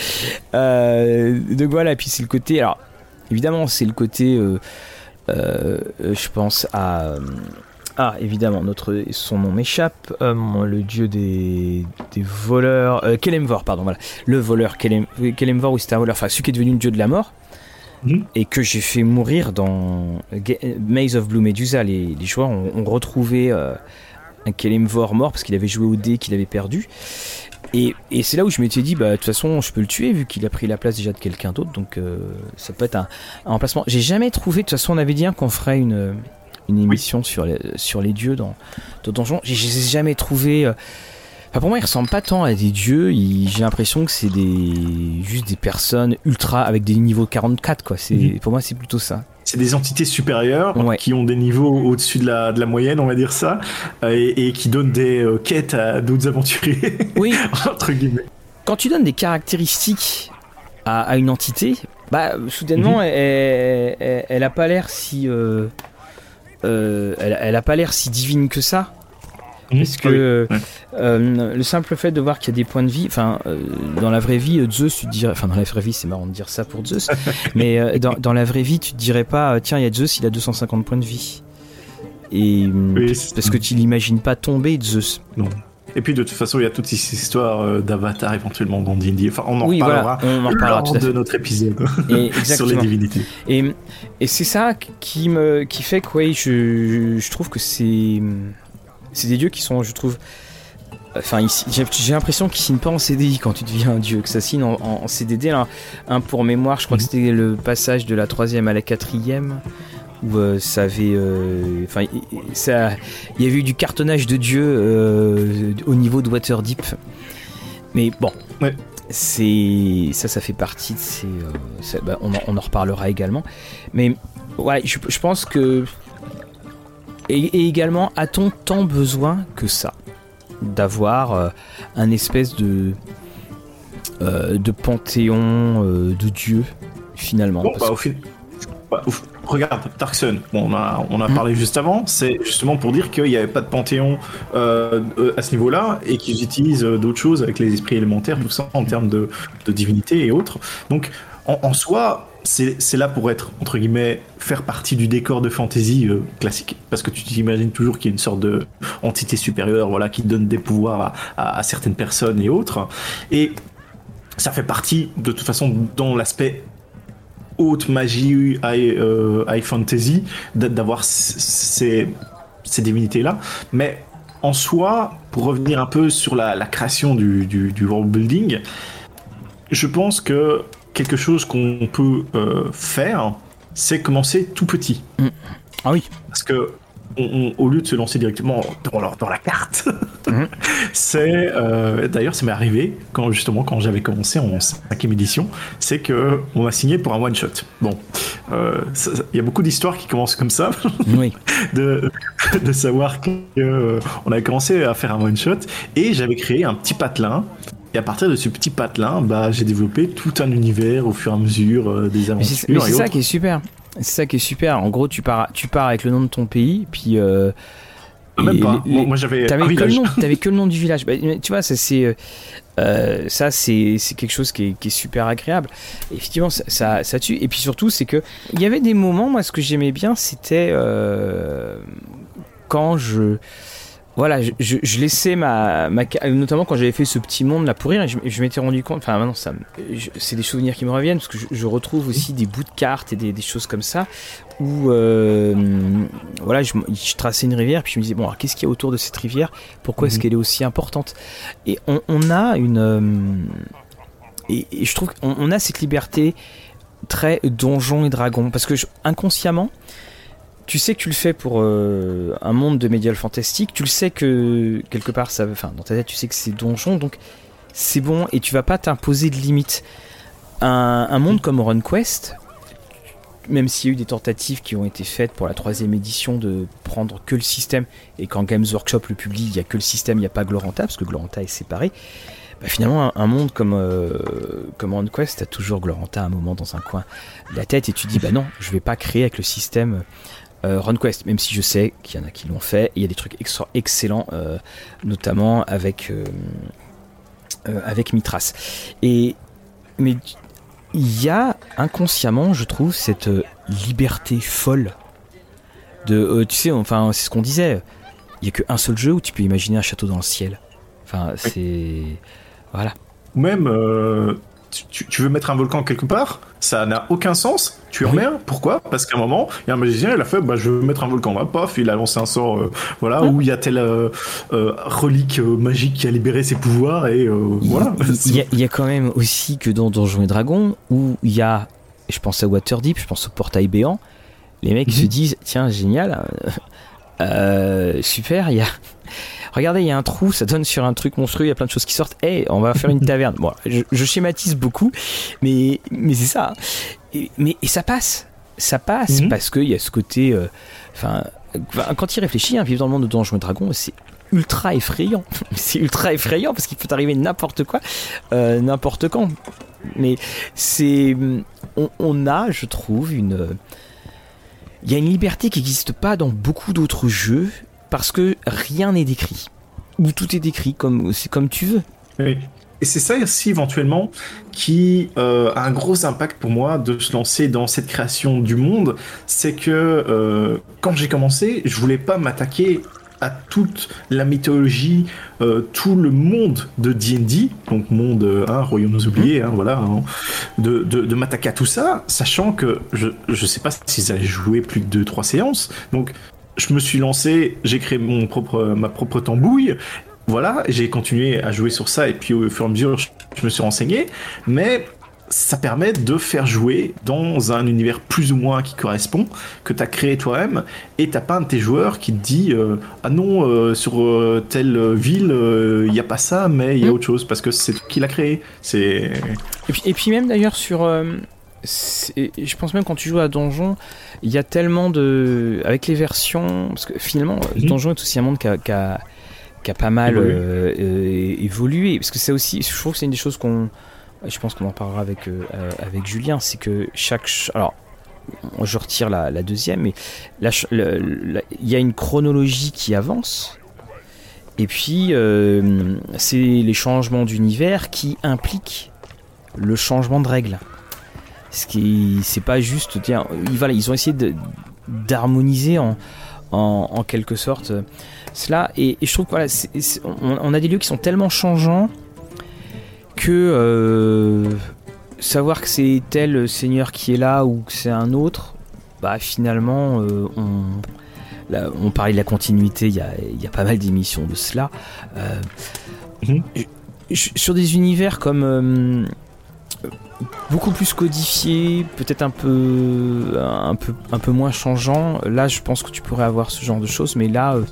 euh, donc voilà, puis c'est le côté. Alors, évidemment, c'est le côté. Euh, je pense à. Ah, évidemment, notre, son nom m'échappe. le dieu des, voleurs. Kelemvor, pardon, voilà. Le voleur Kelem, Kelemvor, ou c'était un voleur, enfin, celui qui est devenu le dieu de la mort. Mhm. et que j'ai fait mourir dans Maze of Blue Medusa. Les, les joueurs ont, retrouvé euh, un Kelemvor mort parce qu'il avait joué au dé qu'il avait perdu. Et, et c'est là où je m'étais dit, bah, de toute façon, je peux le tuer vu qu'il a pris la place déjà de quelqu'un d'autre, donc euh, ça peut être un, un remplacement. J'ai jamais trouvé, de toute façon, on avait dit qu'on ferait une, une émission sur, les, sur les dieux dans, dans Donjon. J'ai jamais trouvé. Euh, pour moi, ils ressemblent pas tant à des dieux. J'ai l'impression que c'est des juste des personnes ultra avec des niveaux 44 quoi. C'est mhm. pour moi c'est plutôt ça. C'est des entités supérieures qui ont des niveaux au-dessus de la, de la moyenne, on va dire ça, euh, et, qui donnent des euh, quêtes à d'autres aventuriers. Oui. entre guillemets. Quand tu donnes des caractéristiques à, une entité, bah soudainement mhm. elle, elle, a pas l'air si euh, elle, elle a pas l'air si divine que ça. Mhm. Parce que euh, le simple fait de voir qu'il y a des points de vie, enfin, euh, dans la vraie vie, Zeus, tu dirais, enfin, dans la vraie vie, c'est marrant de dire ça pour Zeus, mais euh, dans, la vraie vie, tu te dirais pas, tiens, il y a Zeus, il a 250 points de vie. Et parce que tu l'imagines pas tomber, Zeus. Non. Et puis de toute façon, il y a toute cette histoire d'avatar éventuellement dans D&D. Enfin, on en reparlera, on en reparlera lors de notre épisode sur les divinités. Et, et c'est ça qui me qui fait que ouais, je, je trouve que c'est c'est des dieux qui sont, je trouve. Enfin, j'ai l'impression qu'ils signent pas en CDI quand tu deviens un dieu, que ça signe en, CDD. Là, un pour mémoire, je crois que mhm. c'était le passage de la troisième à la quatrième où euh, ça avait, euh, enfin, ça, il y avait eu du cartonnage de dieu euh, au niveau de Waterdeep. Mais bon, c'est ça, ça fait partie de ces. Bah, on, en, reparlera également. Mais ouais, je, je pense que et, également, a-t-on tant besoin que ça D'avoir euh, un espèce de, euh, de panthéon euh, de dieux, finalement? Bon, bah, au bah, Regarde, Dark Sun, on a, on a hmm. parlé juste avant, c'est justement pour dire qu'il n'y avait pas de panthéon à ce niveau-là et qu'ils utilisent d'autres choses avec les esprits élémentaires, tout ça en termes de, de divinité et autres. Donc en soi, c'est là pour être, entre guillemets, faire partie du décor de fantasy euh, classique. Parce que tu t'imagines toujours qu'il y a une sorte de entité supérieure, voilà, qui donne des pouvoirs à, certaines personnes et autres. Et ça fait partie, de toute façon, dans l'aspect haute magie, high, euh, fantasy, d'avoir ces, ces divinités-là. Mais en soi, pour revenir un peu sur la, création du, du world building, je pense que quelque chose qu'on peut euh, faire, c'est commencer tout petit. Mm. Ah oui. Parce que au lieu de se lancer directement dans, dans la carte, mm. c'est euh, d'ailleurs ça m'est arrivé quand justement quand j'avais commencé en cinquième édition, c'est que on m'a signé pour un one shot. Bon, euh, il y a beaucoup d'histoires qui commencent comme ça, oui. de, de savoir qu'on avait commencé à faire un one shot et j'avais créé un petit patelin et à partir de ce petit patelin, bah, j'ai développé tout un univers au fur et à mesure euh, des aventures. Mais c'est ça qui est super. C'est ça qui est super. En gros, tu pars, tu pars avec le nom de ton pays, puis euh, Même pas. moi j'avais. T'avais que, le nom, avais que le nom du village. Bah, tu vois, ça c'est. Euh, ça c'est quelque chose qui est, super agréable. effectivement, ça, ça, tue. Et puis surtout, c'est que il y avait des moments, moi, ce que j'aimais bien, c'était quand je voilà, je, je, laissais ma, ma, notamment quand j'avais fait ce petit monde là pourrir, je, je m'étais rendu compte, enfin maintenant ça, c'est des souvenirs qui me reviennent parce que je, retrouve aussi des bouts de cartes et des, des choses comme ça où euh, voilà, je, traçais une rivière puis je me disais bon, qu'est-ce qu'il y a autour de cette rivière? Pourquoi est-ce mhm. qu'elle est aussi importante? Et on, on, a une euh, et, je trouve qu'on on a cette liberté très donjon et dragon parce que inconsciemment tu sais que tu le fais pour euh, un monde de médial fantastique, tu le sais que quelque part, ça, enfin, dans ta tête, tu sais que c'est donjon, donc c'est bon et tu vas pas t'imposer de limites. Un, monde comme RunQuest, même s'il y a eu des tentatives qui ont été faites pour la troisième édition de prendre que le système, et quand Games Workshop le publie, il n'y a que le système, il n'y a pas Gloranta, parce que Gloranta est séparé, bah, finalement, un, monde comme, euh, comme as toujours Gloranta à un moment dans un coin de la tête, et tu dis, bah non, je vais pas créer avec le système euh, RunQuest, même si je sais qu'il y en a qui l'ont fait, il y a des trucs excellents, euh, notamment avec, euh, avec Mitras. Et, mais il y a inconsciemment, je trouve, cette liberté folle de, tu sais, enfin, c'est ce qu'on disait, il n'y a qu'un seul jeu où tu peux imaginer un château dans le ciel. Enfin, c'est. Voilà. Même, tu, veux mettre un volcan quelque part, ça n'a aucun sens. Tu remets un. Pourquoi? Parce qu'à un moment, il y a un magicien, il a fait, bah, je veux mettre un volcan. Bah, paf, il a lancé un sort, euh, voilà, où il y a telle euh, euh, relique magique qui a libéré ses pouvoirs et voilà. Il y, a quand même aussi que dans Donjons et Dragons, où il y a, je pense à Waterdeep, je pense au portail béant, les mecs se mhm. disent, tiens, génial, super, il y a regardez, il y a un trou, ça donne sur un truc monstrueux, il y a plein de choses qui sortent. Hey, on va faire une taverne. Bon, je, schématise beaucoup, mais, mais c'est ça. Et, mais, et ça passe. Ça passe mhm. parce qu'il y a ce côté. Euh, enfin, quand il réfléchit, hein, vivre dans le monde de Donjons et Dragons, c'est ultra effrayant. c'est ultra effrayant parce qu'il peut arriver n'importe quoi, euh, n'importe quand. Mais c'est. On, on, a, je trouve, une. Il y a une liberté qui n'existe pas dans beaucoup d'autres jeux parce que rien n'est décrit. Ou tout est décrit comme, c'est comme tu veux. Oui. Et c'est ça aussi éventuellement qui euh, a un gros impact pour moi de se lancer dans cette création du monde. C'est que euh, quand j'ai commencé, je voulais pas m'attaquer à toute la mythologie, euh, tout le monde de D&D, donc monde, hein, royaume oubliés, hein, voilà, hein, de, de, m'attaquer à tout ça, sachant que je ne sais pas s'ils allaient jouer plus de 2-3 séances, donc je me suis lancé, j'ai créé mon propre, ma propre tambouille. Voilà, j'ai continué à jouer sur ça et puis au fur et à mesure, je, me suis renseigné. Mais ça permet de faire jouer dans un univers plus ou moins qui correspond, que tu as créé toi-même, et t'as pas un de tes joueurs qui te dit euh, Ah non, euh, sur euh, telle ville, il n'y a pas ça, mais il y a mm. autre chose, parce que c'est toi qui l'a créé. Et, puis, et puis même d'ailleurs sur je pense même quand tu joues à Donjon, il y a tellement de. Avec les versions. Parce que finalement, mhm. Donjon est aussi un monde qui a, qui a, pas mal euh, euh, évolué. Parce que c'est aussi. Je trouve que c'est une des choses qu'on. Je pense qu'on en parlera avec, euh, avec Julien. C'est que chaque. Alors, je retire la, deuxième, mais il y a une chronologie qui avance. Et puis, c'est les changements d'univers qui impliquent le changement de règles. Ce qui, c'est pas juste, tiens, voilà, ils ont essayé d'harmoniser en, en, quelque sorte euh, cela. Et, je trouve que voilà, on, a des lieux qui sont tellement changeants que euh, savoir que c'est tel seigneur qui est là ou que c'est un autre, bah finalement, euh, on, on parlait de la continuité, il y a, y a, pas mal d'émissions de cela. Mhm. Sur des univers comme beaucoup plus codifié, peut-être un peu, un peu, un peu moins changeant. Là, je pense que tu pourrais avoir ce genre de choses, mais là, euh,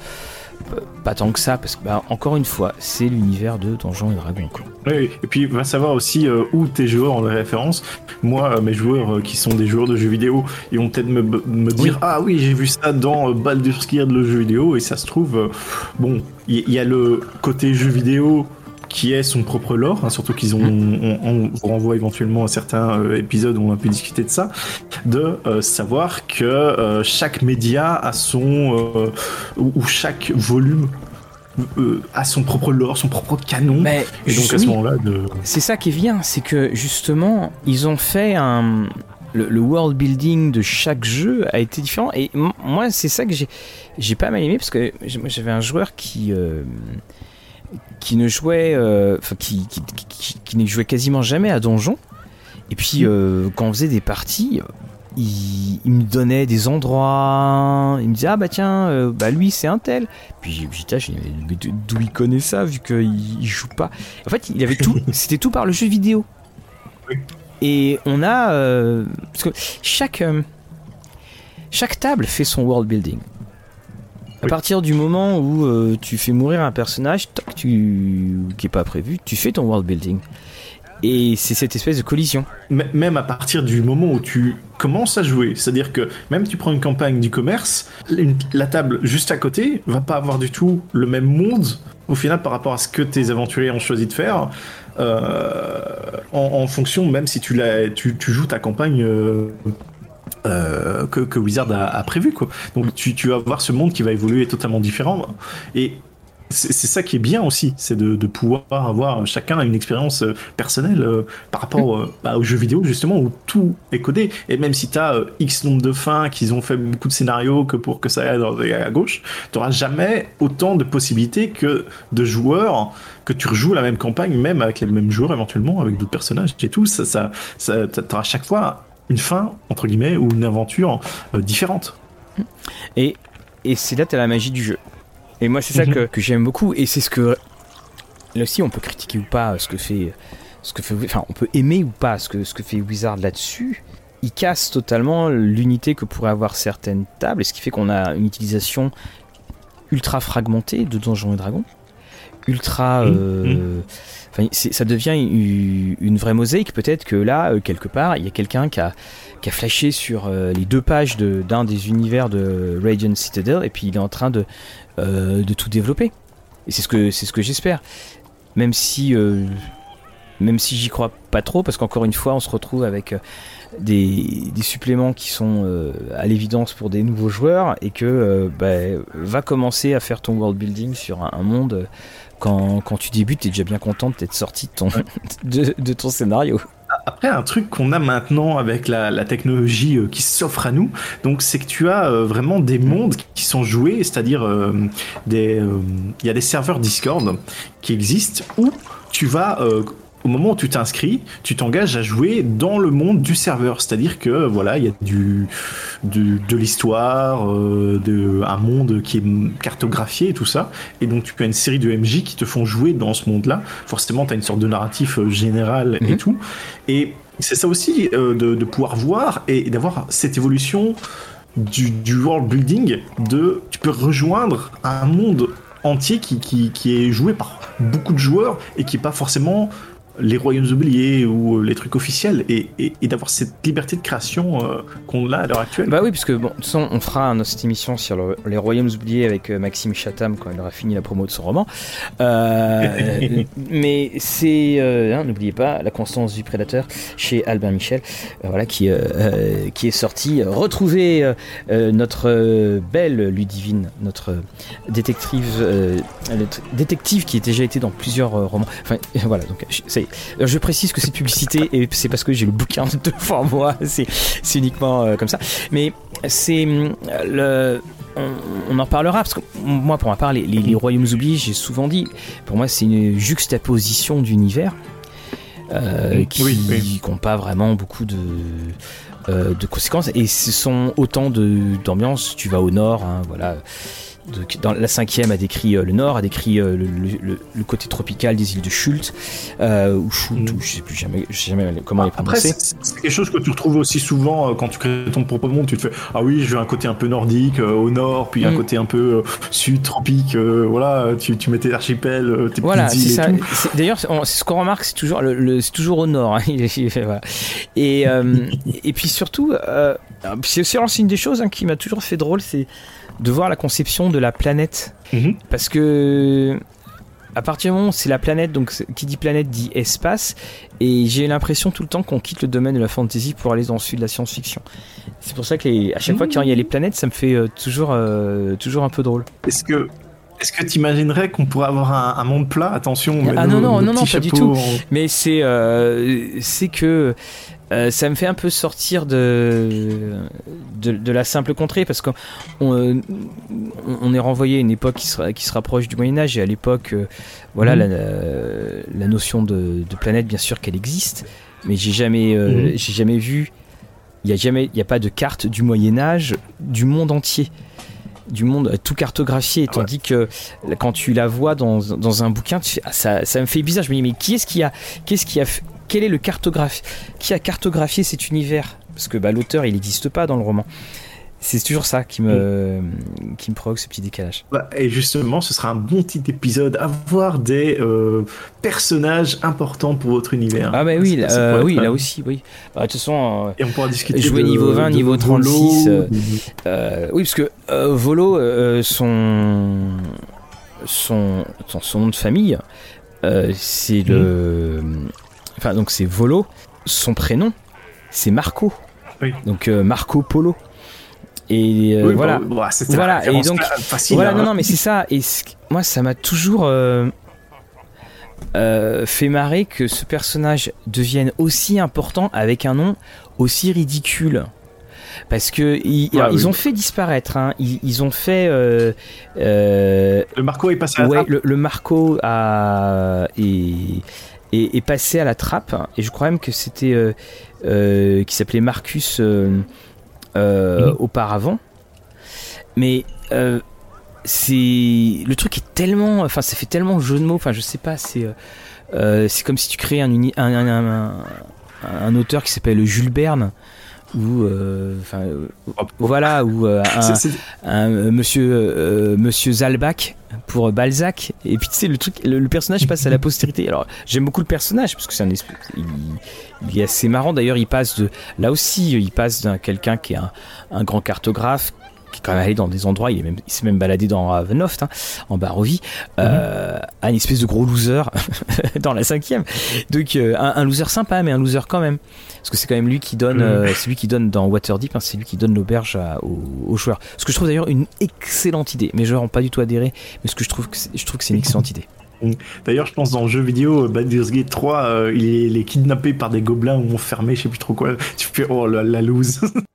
pas tant que ça, parce que bah, encore une fois, c'est l'univers de Donjons et Dragons. Oui, et puis va savoir aussi euh, où tes joueurs ont des références. Moi, euh, mes joueurs qui sont des joueurs de jeux vidéo, ils vont peut-être me, dire ah oui, j'ai vu ça dans Baldur's Gate le jeu vidéo, et ça se trouve, bon, il y, a le côté jeu vidéo qui est son propre lore, hein, surtout qu'ils ont, on, vous renvoie éventuellement à certains euh, épisodes où on a pu discuter de ça, de euh, savoir que euh, chaque média a son ou chaque volume a son propre lore, son propre canon. Mais et donc à ce moment-là, de... c'est ça qui est bien, c'est que justement ils ont fait un le, world building de chaque jeu a été différent et moi c'est ça que j'ai j'ai pas mal aimé parce que j'avais un joueur qui qui ne jouait, euh, qui, qui, ne jouait quasiment jamais à donjon. Et puis euh, quand on faisait des parties, il, me donnait des endroits, il me disait ah bah tiens, euh, bah lui c'est un tel. Puis j'étais d'où il connaît ça vu qu'il il joue pas? En fait il avait tout, c'était tout par le jeu vidéo. Et on a parce que chaque chaque table fait son world building. À partir du moment où euh, tu fais mourir un personnage tu... qui est pas prévu, tu fais ton world building. Et c'est cette espèce de collision. Même à partir du moment où tu commences à jouer, c'est-à-dire que même tu prends une campagne du commerce, la table juste à côté va pas avoir du tout le même monde au final par rapport à ce que tes aventuriers ont choisi de faire. Euh, en, fonction, même si tu, tu, tu joues ta campagne euh, euh, que, Wizard a, prévu. Quoi. Donc tu, tu, vas voir ce monde qui va évoluer totalement différent. Et c'est ça qui est bien aussi, c'est de, pouvoir avoir chacun une expérience euh, personnelle euh, par rapport bah, aux jeux vidéo justement où tout est codé. Et même si tu as X nombre de fins, qu'ils ont fait beaucoup de scénarios que pour que ça aille à gauche, tu n'auras jamais autant de possibilités que de joueurs que tu rejoues la même campagne, même avec les mêmes joueurs éventuellement, avec d'autres personnages et tout. Ça, ça, ça t'auras chaque fois une fin, entre guillemets, ou une aventure euh, différente. Et, et c'est là, tu as la magie du jeu. Et moi, c'est ça mhm. que, que j'aime beaucoup. Et c'est ce que. Là aussi, on peut critiquer ou pas ce que fait. Ce que fait enfin, on peut aimer ou pas ce que, ce que fait Wizard là-dessus. Il casse totalement l'unité que pourraient avoir certaines tables, et ce qui fait qu'on a une utilisation ultra fragmentée de Donjons et Dragons. Ultra. Mhm. Euh, ça devient une, vraie mosaïque. Peut-être que là, euh, quelque part, il y a quelqu'un qui a, qui a flashé sur euh, les deux pages d'un des univers de Radiant Citadel et puis il est en train de, euh, tout développer. Et c'est ce que, ce que j'espère. Même si, même si j'y crois pas trop, parce qu'encore une fois, on se retrouve avec des, suppléments qui sont à l'évidence pour des nouveaux joueurs et que bah, va commencer à faire ton world building sur un monde quand, quand tu débutes, tu es déjà bien content d'être sorti de ton, de, ton scénario. Après, un truc qu'on a maintenant avec la, technologie euh, qui s'offre à nous, donc c'est que tu as euh, vraiment des mondes qui sont joués, c'est-à-dire euh, des, il y a des serveurs Discord qui existent où tu vas au moment où tu t'inscris, tu t'engages à jouer dans le monde du serveur. C'est-à-dire que voilà, il y a du, de l'histoire, euh, de, un monde qui est cartographié et tout ça. Et donc tu as une série de MJ qui te font jouer dans ce monde-là. Forcément, tu as une sorte de narratif euh, général et mhm. tout. Et c'est ça aussi euh, de, pouvoir voir et, d'avoir cette évolution du, du, world building. De, tu peux rejoindre un monde entier qui, qui, qui est joué par beaucoup de joueurs et qui est pas forcément les royaumes oubliés ou euh, les trucs officiels et, d'avoir cette liberté de création euh, qu'on a à l'heure actuelle. Bah oui, parce que bon, de on fera notre émission sur les royaumes oubliés avec euh, Maxime Chatham quand il aura fini la promo de son roman. mais c'est, hein, n'oubliez pas, La constance du prédateur chez Albert Michel, voilà, qui, qui est sorti. Retrouvez notre belle Ludivine, notre détective, détective qui a déjà été dans plusieurs romans. Enfin, voilà, donc c'est je précise que c'est publicité et c'est parce que j'ai le bouquin devant moi. C'est, uniquement euh, comme ça. Mais c'est euh, le. On, en parlera parce que moi, pour ma part, les, les, royaumes oubliés, j'ai souvent dit, pour moi, c'est une juxtaposition d'univers euh, qui n'ont pas vraiment beaucoup de. de conséquences et ce sont autant de d'ambiance tu vas au nord hein, voilà dans la cinquième a décrit euh, le nord, a décrit euh, le, côté tropical des îles de Schult, euh, ou Schult, ou je sais plus jamais, sais jamais comment les prononcer. C'est quelque chose que tu retrouves aussi souvent quand tu crées ton propre monde. Tu te fais ah oui, je veux un côté un peu nordique au nord, puis un mm. côté un peu sud tropique. voilà, tu, tu mets tes archipels, tes voilà, petites îles. D'ailleurs, c'est ce qu'on remarque, c'est toujours c'est toujours au nord. Hein, et et puis surtout, c'est aussi une des choses hein, qui m'a toujours fait drôle, c'est de voir la conception de la planète. Mhm. Parce que à partir du moment où c'est la planète, donc qui dit planète dit espace, et j'ai l'impression tout le temps qu'on quitte le domaine de la fantasy pour aller dans celui de la science-fiction. C'est pour ça que les, à chaque fois qu'il y a les planètes, ça me fait euh, toujours, euh, toujours un peu drôle. Est-ce que est-ce que tu imaginerais qu'on pourrait avoir un, monde plat? Attention, ah non non non non pas du tout. Mais c'est c'est que euh, ça me fait un peu sortir de, de, la simple contrée parce qu'on euh, on, est renvoyé à une époque qui se, qui se rapproche du Moyen Âge et à l'époque, euh, voilà, mhm. la, notion de, planète, bien sûr qu'elle existe, mais j'ai jamais, mhm. j'ai jamais vu, il n'y a jamais, a pas de carte du Moyen Âge du monde entier du monde tout cartographié, tandis que quand tu la vois dans, dans un bouquin, tu ah, ça, ça me fait bizarre. Je me dis mais qui est-ce qui a, qu'est-ce qui a, quel est le cartographe Qui a cartographié cet univers? Parce que bah, l'auteur, il n'existe pas dans le roman. C'est toujours ça qui me, qui me provoque ce petit décalage. Bah, et justement, ce sera un bon petit épisode. Avoir des euh, personnages importants pour votre univers. Ah, bah oui, là, oui là aussi, oui. Bah, de toute façon, euh, et on pourra discuter jouer niveau 20, niveau 36. Euh, oui, parce que Volo, son, son, son, nom de famille, c'est le. Enfin, donc c'est Volo. Son prénom, c'est Marco. Donc euh, Marco Polo. Et euh, voilà. Bah, bah, voilà. Et donc, facile, voilà, hein. non, non, mais c'est ça. Et moi, ça m'a toujours euh, fait marrer que ce personnage devienne aussi important avec un nom aussi ridicule parce que ils, ont fait disparaître. Hein, ils, ont fait. Le Marco est passé à ouais, le, le, Marco a est, est, passé à la trappe. Et je crois même que c'était euh, euh, qui s'appelait Marcus euh, mhm. auparavant. Mais c'est le truc est tellement, enfin ça fait tellement jeu de mots. Enfin je sais pas, c'est c'est comme si tu créais un, un, un auteur qui s'appelle Jules Berne ou euh, enfin euh, voilà ou euh, un, monsieur monsieur Zalbach pour Balzac. Et puis tu sais le truc le, personnage passe à la postérité. Alors j'aime beaucoup le personnage parce que c'est un il, il, est assez marrant. D'ailleurs il passe de là aussi il passe d'un quelqu'un qui est un, un grand cartographe qui est quand même allé dans des endroits, il s'est même, même baladé dans Ravenoft, hein, en Barovie, euh, mhm. à une espèce de gros loser dans la cinquième. Donc euh, un, loser sympa, mais un loser quand même, parce que c'est quand même lui qui donne, mhm. euh, c'est lui qui donne dans Waterdeep, hein, c'est lui qui donne l'auberge aux, joueurs. Ce que je trouve d'ailleurs une excellente idée. Mes joueurs n'ont pas du tout adhéré, mais ce que je trouve, que je trouve que c'est une excellente idée. D'ailleurs, je pense dans le jeu vidéo Baldur's Gate 3, il, est, kidnappé par des gobelins ou enfermé, je sais plus trop quoi. Tu fais oh la, la loose.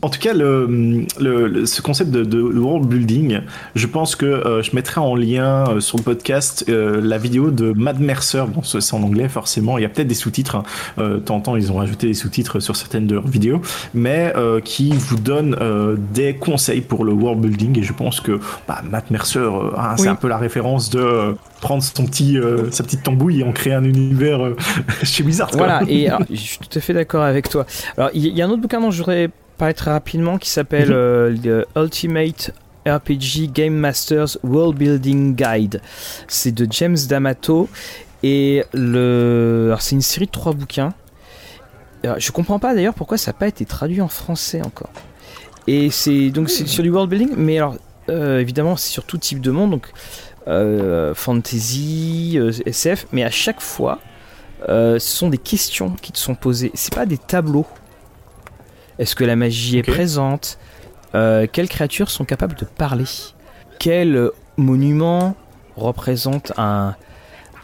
En tout cas, le, le, ce concept de, de, world building, je pense que euh, je mettrai en lien euh, sur le podcast euh, la vidéo de Mad Mercer. Bon, c'est en anglais forcément. Il y a peut-être des sous-titres. Hein. Euh, temps, ils ont rajouté des sous-titres sur certaines de leurs vidéos, mais qui vous donne des conseils pour le world building. Et je pense que bah, Matt Mercer, hein, c'est un peu la référence de prendre son petit, sa petite tambouille et en créer un univers chez Blizzard. Voilà. Et je suis tout à fait d'accord avec toi. Alors, il y, y a un autre bouquin dont je voudrais très rapidement qui s'appelle mhm. euh, Ultimate RPG Game Masters World Building Guide. C'est de James D'Amato et le c'est une série de trois bouquins. je comprends pas d'ailleurs pourquoi ça n'a pas été traduit en français encore. Et c'est donc c'est sur du world building, mais alors euh, évidemment c'est sur tout type de monde, donc euh, fantasy, SF, mais à chaque fois ce sont des questions qui te sont posées. C'est pas des tableaux est-ce que la magie est présente? Euh, Quelles créatures sont capables de parler? Quel monument représente un,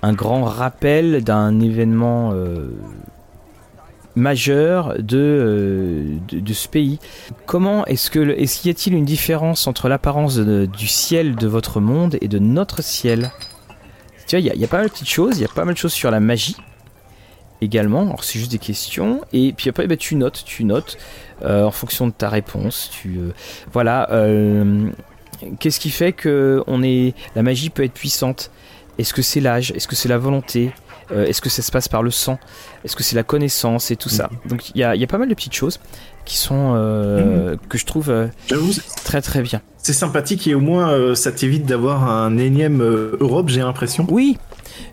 grand rappel d'un événement euh, majeur euh, de, de, ce pays? Comment est-ce que est-ce qu'il y a-t-il une différence entre l'apparence du ciel de votre monde et de notre ciel? Tu vois, il y, y, a pas mal de petites choses, il y a pas mal de choses sur la magie également. Alors c'est juste des questions. Et puis après, bah, tu notes, tu notes euh, en fonction de ta réponse. Tu euh, voilà. Euh, qu'est-ce qui fait que on est, la magie peut être puissante? Est-ce que c'est l'âge? Est-ce que c'est la volonté? Est-ce que ça se passe par le sang? Est-ce que c'est la connaissance et tout ça? Mhm. Donc il y a, y a, pas mal de petites choses qui sont mhm. que je trouve très très bien. C'est sympathique et au moins ça t'évite d'avoir un énième Europe, j'ai l'impression. Oui,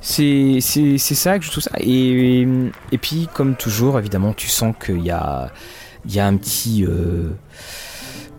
c'est ça que je trouve ça. Et, et, puis, comme toujours, évidemment, tu sens qu'il y a, il y a un petit. Euh,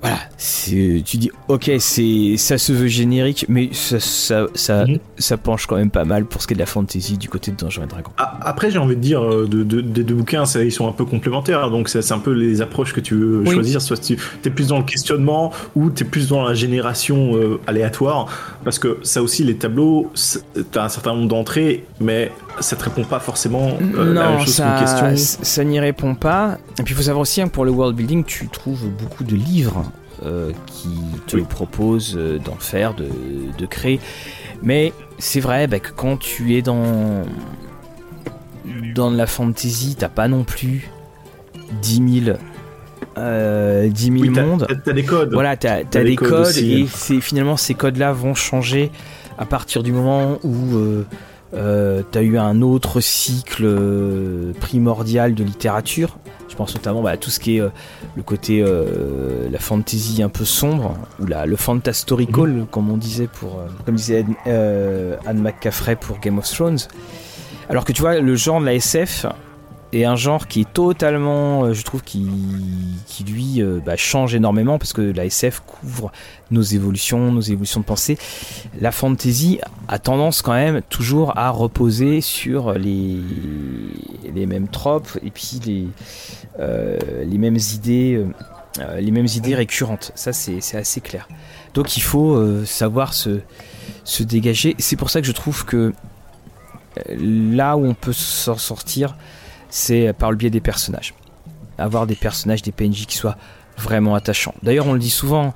voilà, tu dis ok, c'est ça se veut générique, mais ça ça, ça, mhm. ça, penche quand même pas mal pour ce qui est de la fantasy du côté de Donjons et Dragons. Après, j'ai envie de dire, euh, de, des deux bouquins, ça, ils sont un peu complémentaires, donc c'est un peu les approches que tu veux choisir. Soit tu es plus dans le questionnement ou tu es plus dans la génération euh, aléatoire, parce que ça aussi, les tableaux, tu as un certain nombre d'entrées, mais ça te répond pas forcément euh, la même chose ça, question. Ça n'y répond pas. Et puis il faut savoir aussi, hein, pour le world building, tu trouves beaucoup de livres euh, qui te proposent euh, d'en faire, de, créer. Mais c'est vrai bah, que quand tu es dans, dans la fantasy, t'as pas non plus 10 000 euh, 10 000 mondes. T'as des codes. Voilà, t'as as, des, codes, et c'est finalement ces codes-là vont changer à partir du moment où euh, euh, t'as eu un autre cycle euh, primordial de littérature. Je pense notamment bah, à tout ce qui est euh, le côté la fantasy un peu sombre ou la, le fantastorical, mhm. comme on disait pour, comme disait Anne McCaffrey pour Game of Thrones. Alors que tu vois, le genre de la SF, et un genre qui est totalement, euh, je trouve, qui, qui lui euh, bah, change énormément parce que la SF couvre nos évolutions, nos évolutions de pensée. La fantasy a tendance quand même toujours à reposer sur les, les mêmes tropes et puis les, euh, les mêmes idées. les mêmes idées récurrentes, ça c'est assez clair. Donc il faut savoir se, se dégager. C'est pour ça que je trouve que là où on peut s'en sortir, c'est par le biais des personnages. Avoir des personnages, des PNJ qui soient vraiment attachants. D'ailleurs, on le dit souvent.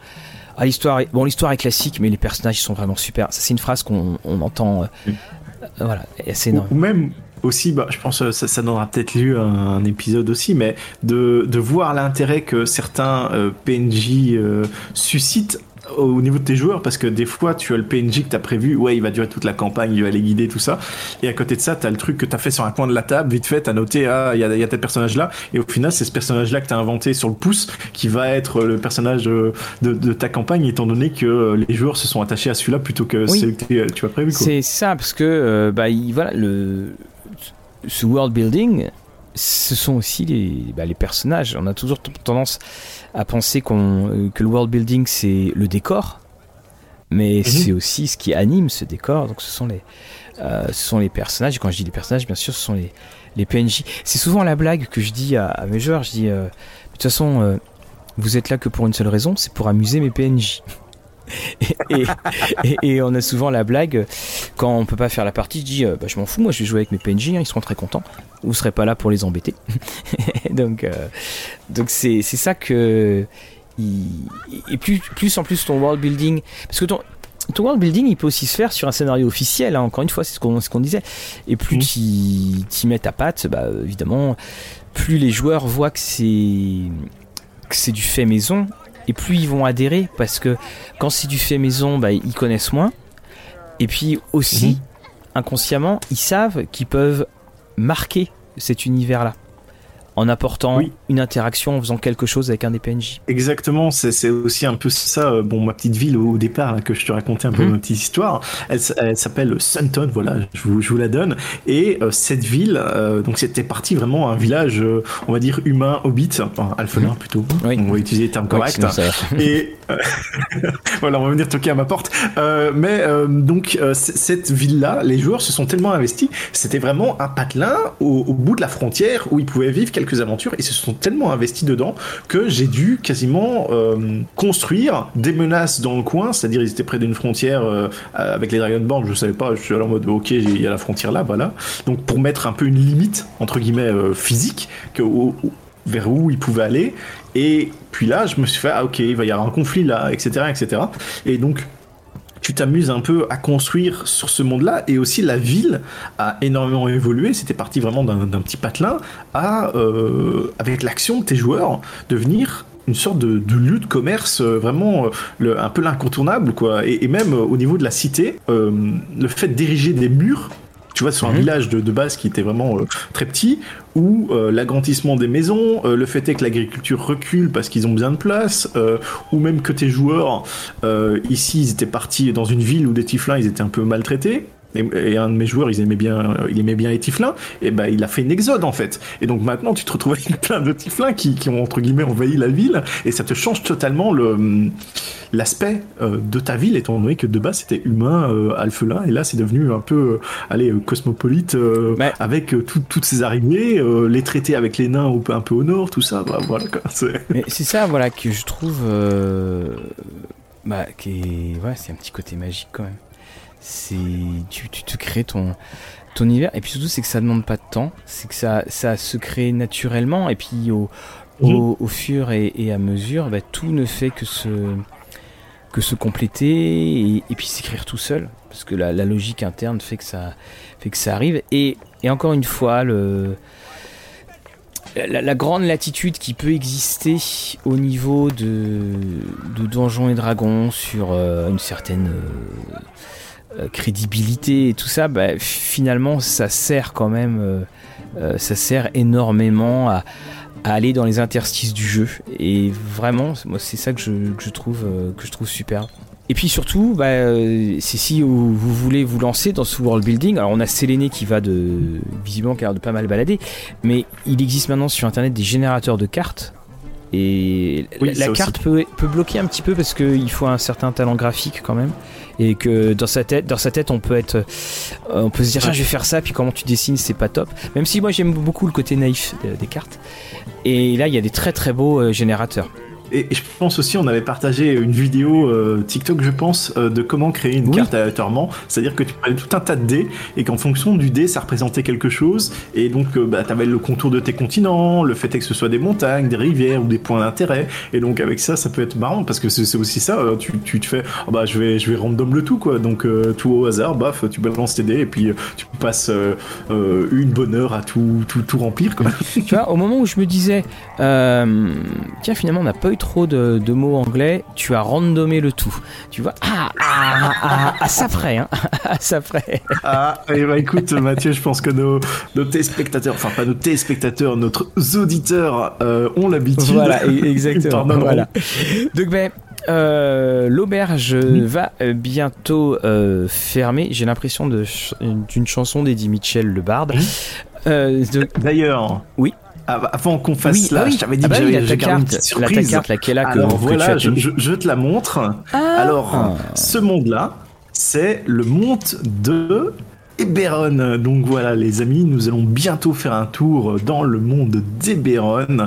À l'histoire, bon, l'histoire est classique, mais les personnages sont vraiment super. Ça, c'est une phrase qu'on entend. Euh, euh, voilà, assez énorme. Ou, même aussi, bah, je pense que ça, ça donnera peut-être lieu à un, épisode aussi, mais de, de voir l'intérêt que certains euh, PNJ suscitent au niveau de tes joueurs parce que des fois tu as le PNJ que tu as prévu, ouais, il va durer toute la campagne, il va les guider, tout ça. Et à côté de ça, tu as le truc que tu as fait sur un coin de la table, vite fait, tu as noté, ah, il y a, y a tel personnage là. Et au final, c'est ce personnage là que tu as inventé sur le pouce qui va être le personnage de, de, ta campagne, étant donné que les joueurs se sont attachés à celui-là plutôt que celui que tu as prévu. C'est ça, parce que euh, bah, voilà, le, ce world building, ce sont aussi les, bah, les personnages. On a toujours tendance à penser euh, que le world building c'est le décor, mais mhm. c'est aussi ce qui anime ce décor. Donc ce sont les, euh, ce sont les personnages. Et quand je dis les personnages, bien sûr, ce sont les, les PNJ. C'est souvent la blague que je dis à, mes joueurs. Je dis, euh, de toute façon, vous êtes là que pour une seule raison, c'est pour amuser mes PNJ. et, on a souvent la blague quand on peut pas faire la partie, je dis bah, je m'en fous, moi je vais jouer avec mes PNJ, hein, ils seront très contents. Vous serez pas là pour les embêter. donc euh, donc c'est ça que et plus plus en plus ton world building parce que ton ton world building il peut aussi se faire sur un scénario officiel hein, encore une fois c'est ce qu'on ce qu'on disait et plus mmh. tu y mets ta patte bah évidemment plus les joueurs voient que c'est que c'est du fait maison et plus ils vont adhérer parce que quand c'est du fait maison, bah, ils connaissent moins. Et puis aussi, mhm. inconsciemment, ils savent qu'ils peuvent marquer cet univers-là en apportant une interaction, en faisant quelque chose avec un des PNJ. Exactement, c'est aussi un peu ça. Euh, bon, ma petite ville au, départ, que je te racontais un peu mhm. ma petite histoire, elle, s'appelle Sunton, voilà, je vous, je vous, la donne. Et euh, cette ville, euh, donc c'était parti vraiment un village, on va dire humain, hobbit, enfin alphelin mhm. plutôt, on va utiliser les termes corrects. et voilà, on va venir toquer à ma porte. mais donc cette ville-là, les joueurs se sont tellement investis, c'était vraiment un patelin au, au, bout de la frontière où ils pouvaient vivre quelques aventures et se sont tellement investis dedans que j'ai dû quasiment euh, construire des menaces dans le coin, c'est-à-dire ils étaient près d'une frontière euh, avec les Dragonborn, je savais pas, je suis allé en mode ok, il y a la frontière là, voilà. Donc pour mettre un peu une limite entre guillemets euh, physique que vers où ils pouvaient aller. Et puis là, je me suis fait, ah ok, il va y avoir un conflit là, etc., etc. Et donc, tu t'amuses un peu à construire sur ce monde-là et aussi la ville a énormément évolué. C'était parti vraiment d'un petit patelin à, euh, avec l'action de tes joueurs, devenir une sorte de, lieu de commerce euh, vraiment euh, un peu l'incontournable quoi et, même au niveau de la cité le fait d'ériger des murs tu vois, sur un mhm. village de, base qui était vraiment euh, très petit, où euh, l'agrandissement des maisons, euh, le fait est que l'agriculture recule parce qu'ils ont besoin de place, ou même que tes joueurs, ici, ils étaient partis dans une ville où des tiflins, ils étaient un peu maltraités. et, un de mes joueurs, ils aimaient bien, il aimait bien les tiflins, et ben il a fait une exode en fait. Et donc maintenant, tu te retrouves avec plein de tiflins qui, qui ont entre guillemets envahi la ville, et ça te change totalement le l'aspect euh, de ta ville, étant donné que de base c'était humain, euh, alphelin, et là c'est devenu un peu, euh, allez, cosmopolite, avec toutes ces arrivées, les traités avec les nains un peu au nord, tout ça, bah, voilà. C'est ça, voilà, que je trouve, bah, qui ouais, c'est un petit côté magique quand même. C'est, tu, tu te crées ton ton univers et puis surtout c'est que ça demande pas de temps c'est que ça ça se crée naturellement et puis au, au, mhm. fur et, et, à mesure bah, tout ne fait que se que se compléter et, puis s'écrire tout seul parce que la, logique interne fait que ça fait que ça arrive. Et, encore une fois le la, grande latitude qui peut exister au niveau de, de Donjons et Dragons sur euh, une certaine euh, euh, crédibilité et tout ça, bah, finalement ça sert quand même, ça sert énormément à, aller dans les interstices du jeu. Et vraiment, moi, c'est ça que je, que je trouve, euh, que je trouve super. Et puis surtout, bah, euh, c'est si vous, voulez vous lancer dans ce world building. Alors on a Séléné qui va de visiblement qui a de pas mal balader, mais il existe maintenant sur internet des générateurs de cartes. Et la, carte peut, peut, bloquer un petit peu parce qu'il faut un certain talent graphique quand même et que dans sa tête, dans sa tête, on peut être, euh, on peut se dire, je vais faire ça, puis comment tu dessines, c'est pas top. Même si moi j'aime beaucoup le côté naïf des cartes. Et là, il y a des très très beaux euh, générateurs. Et je pense aussi, on avait partagé une vidéo euh, TikTok, je pense, euh, de comment créer une carte aléatoirement. C'est-à-dire que tu prenais tout un tas de dés et qu'en fonction du dé, ça représentait quelque chose. Et donc, euh, bah, tu avais le contour de tes continents, le fait que ce soit des montagnes, des rivières ou des points d'intérêt. Et donc, avec ça, ça peut être marrant parce que c'est aussi ça. Tu, tu, te fais, oh, bah, je vais, je vais random le tout, quoi. Donc, tout au hasard, baf, tu balances tes dés et puis tu passes une bonne heure à tout, tout, tout remplir, quoi. tu vois, au moment où je me disais, tiens, finalement, on n'a pas eu trop de, mots anglais, tu as randomé le tout. Tu vois, ah, ah, ah, ah ça ferait, hein, ça ferait. Ah, et bah écoute, Mathieu, je pense que nos, nos téléspectateurs, enfin pas nos téléspectateurs, notre auditeurs euh, ont l'habitude. Voilà, e-, exactement. voilà. Donc ben. Euh, l'auberge va bientôt euh, fermer. J'ai l'impression d'une chanson d'Eddie Mitchell, le barde. D'ailleurs, oui avant qu'on fasse là, je t'avais dit ah bah que j'avais la carte, surprise. La carte, là, que, Alors voilà, je, je, te la montre. Ah. Alors, ce monde-là, c'est le monde de Eberron. Donc voilà les amis, nous allons bientôt faire un tour dans le monde d'Eberron.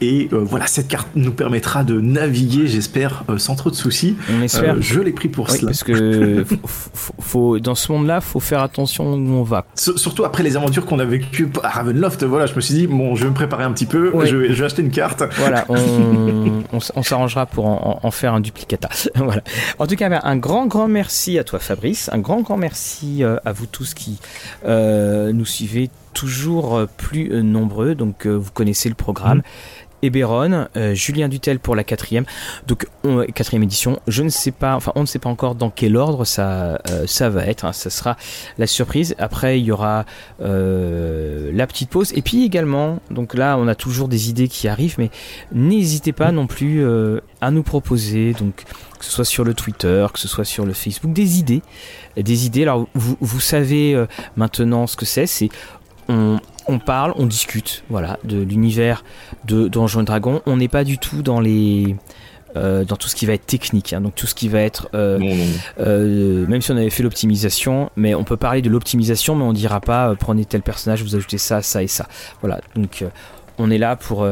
Et euh, voilà, cette carte nous permettra de naviguer, j'espère, euh, sans trop de soucis. On espère. Euh, je l'ai pris pour cela. Parce que faut, dans ce monde-là, faut faire attention où on va. surtout après les aventures qu'on a vécues à Ravenloft, voilà, je me suis dit, bon, je vais me préparer un petit peu, je, vais, acheter une carte. Voilà, on, s'arrangera pour en, faire un duplicata. voilà. En tout cas, un grand, grand merci à toi, Fabrice. Un grand, grand merci à vous tous qui nous suivez toujours plus nombreux. Donc, vous connaissez le programme. Mmh. Eberron, euh, Julien Dutel pour la quatrième, donc quatrième édition. Je ne sais pas, enfin on ne sait pas encore dans quel ordre ça euh, ça va être. Hein. ça sera la surprise. Après il y aura euh, la petite pause et puis également, donc là on a toujours des idées qui arrivent, mais n'hésitez pas non plus à nous proposer donc que ce soit sur le Twitter, que ce soit sur le Facebook, des idées, des idées. Alors vous, vous savez maintenant ce que c'est, c'est on, on parle, on discute, voilà, de l'univers de Donjons et Dragons. On n'est pas du tout dans les euh, dans tout ce qui va être technique, hein. donc tout ce qui va être, euh, euh, même si on avait fait l'optimisation, mais on peut parler de l'optimisation, mais on dira pas prenez tel personnage, vous ajoutez ça, ça et ça. Voilà, donc on est là pour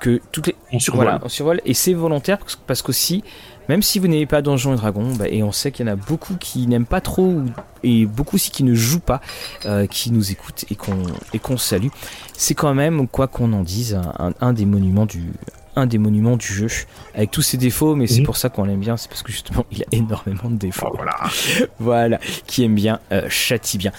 que toutes les, on survole. Voilà, on survole et c'est volontaire parce qu'aussi même si vous n'avez pas Donjons et Dragons, bah, et on sait qu'il y en a beaucoup qui n'aiment pas trop, et beaucoup aussi qui ne jouent pas, euh, qui nous écoutent et qu'on et qu'on salue, c'est quand même, quoi qu'on en dise, un, des monuments du un des monuments du jeu, avec tous ses défauts, mais c'est mhm. pour ça qu'on l'aime bien, c'est parce que justement il a énormément de défauts. Oh, voilà. voilà, qui aime bien, euh, châtie bien.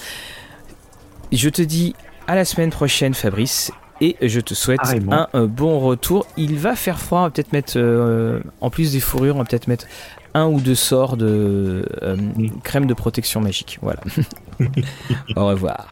Je te dis à la semaine prochaine, Fabrice, et je te souhaite un, bon retour. Il va faire froid, on va peut-être mettre, euh, en plus des fourrures, on va peut-être mettre un ou deux sorts de euh, crème de protection magique. Voilà. Au revoir.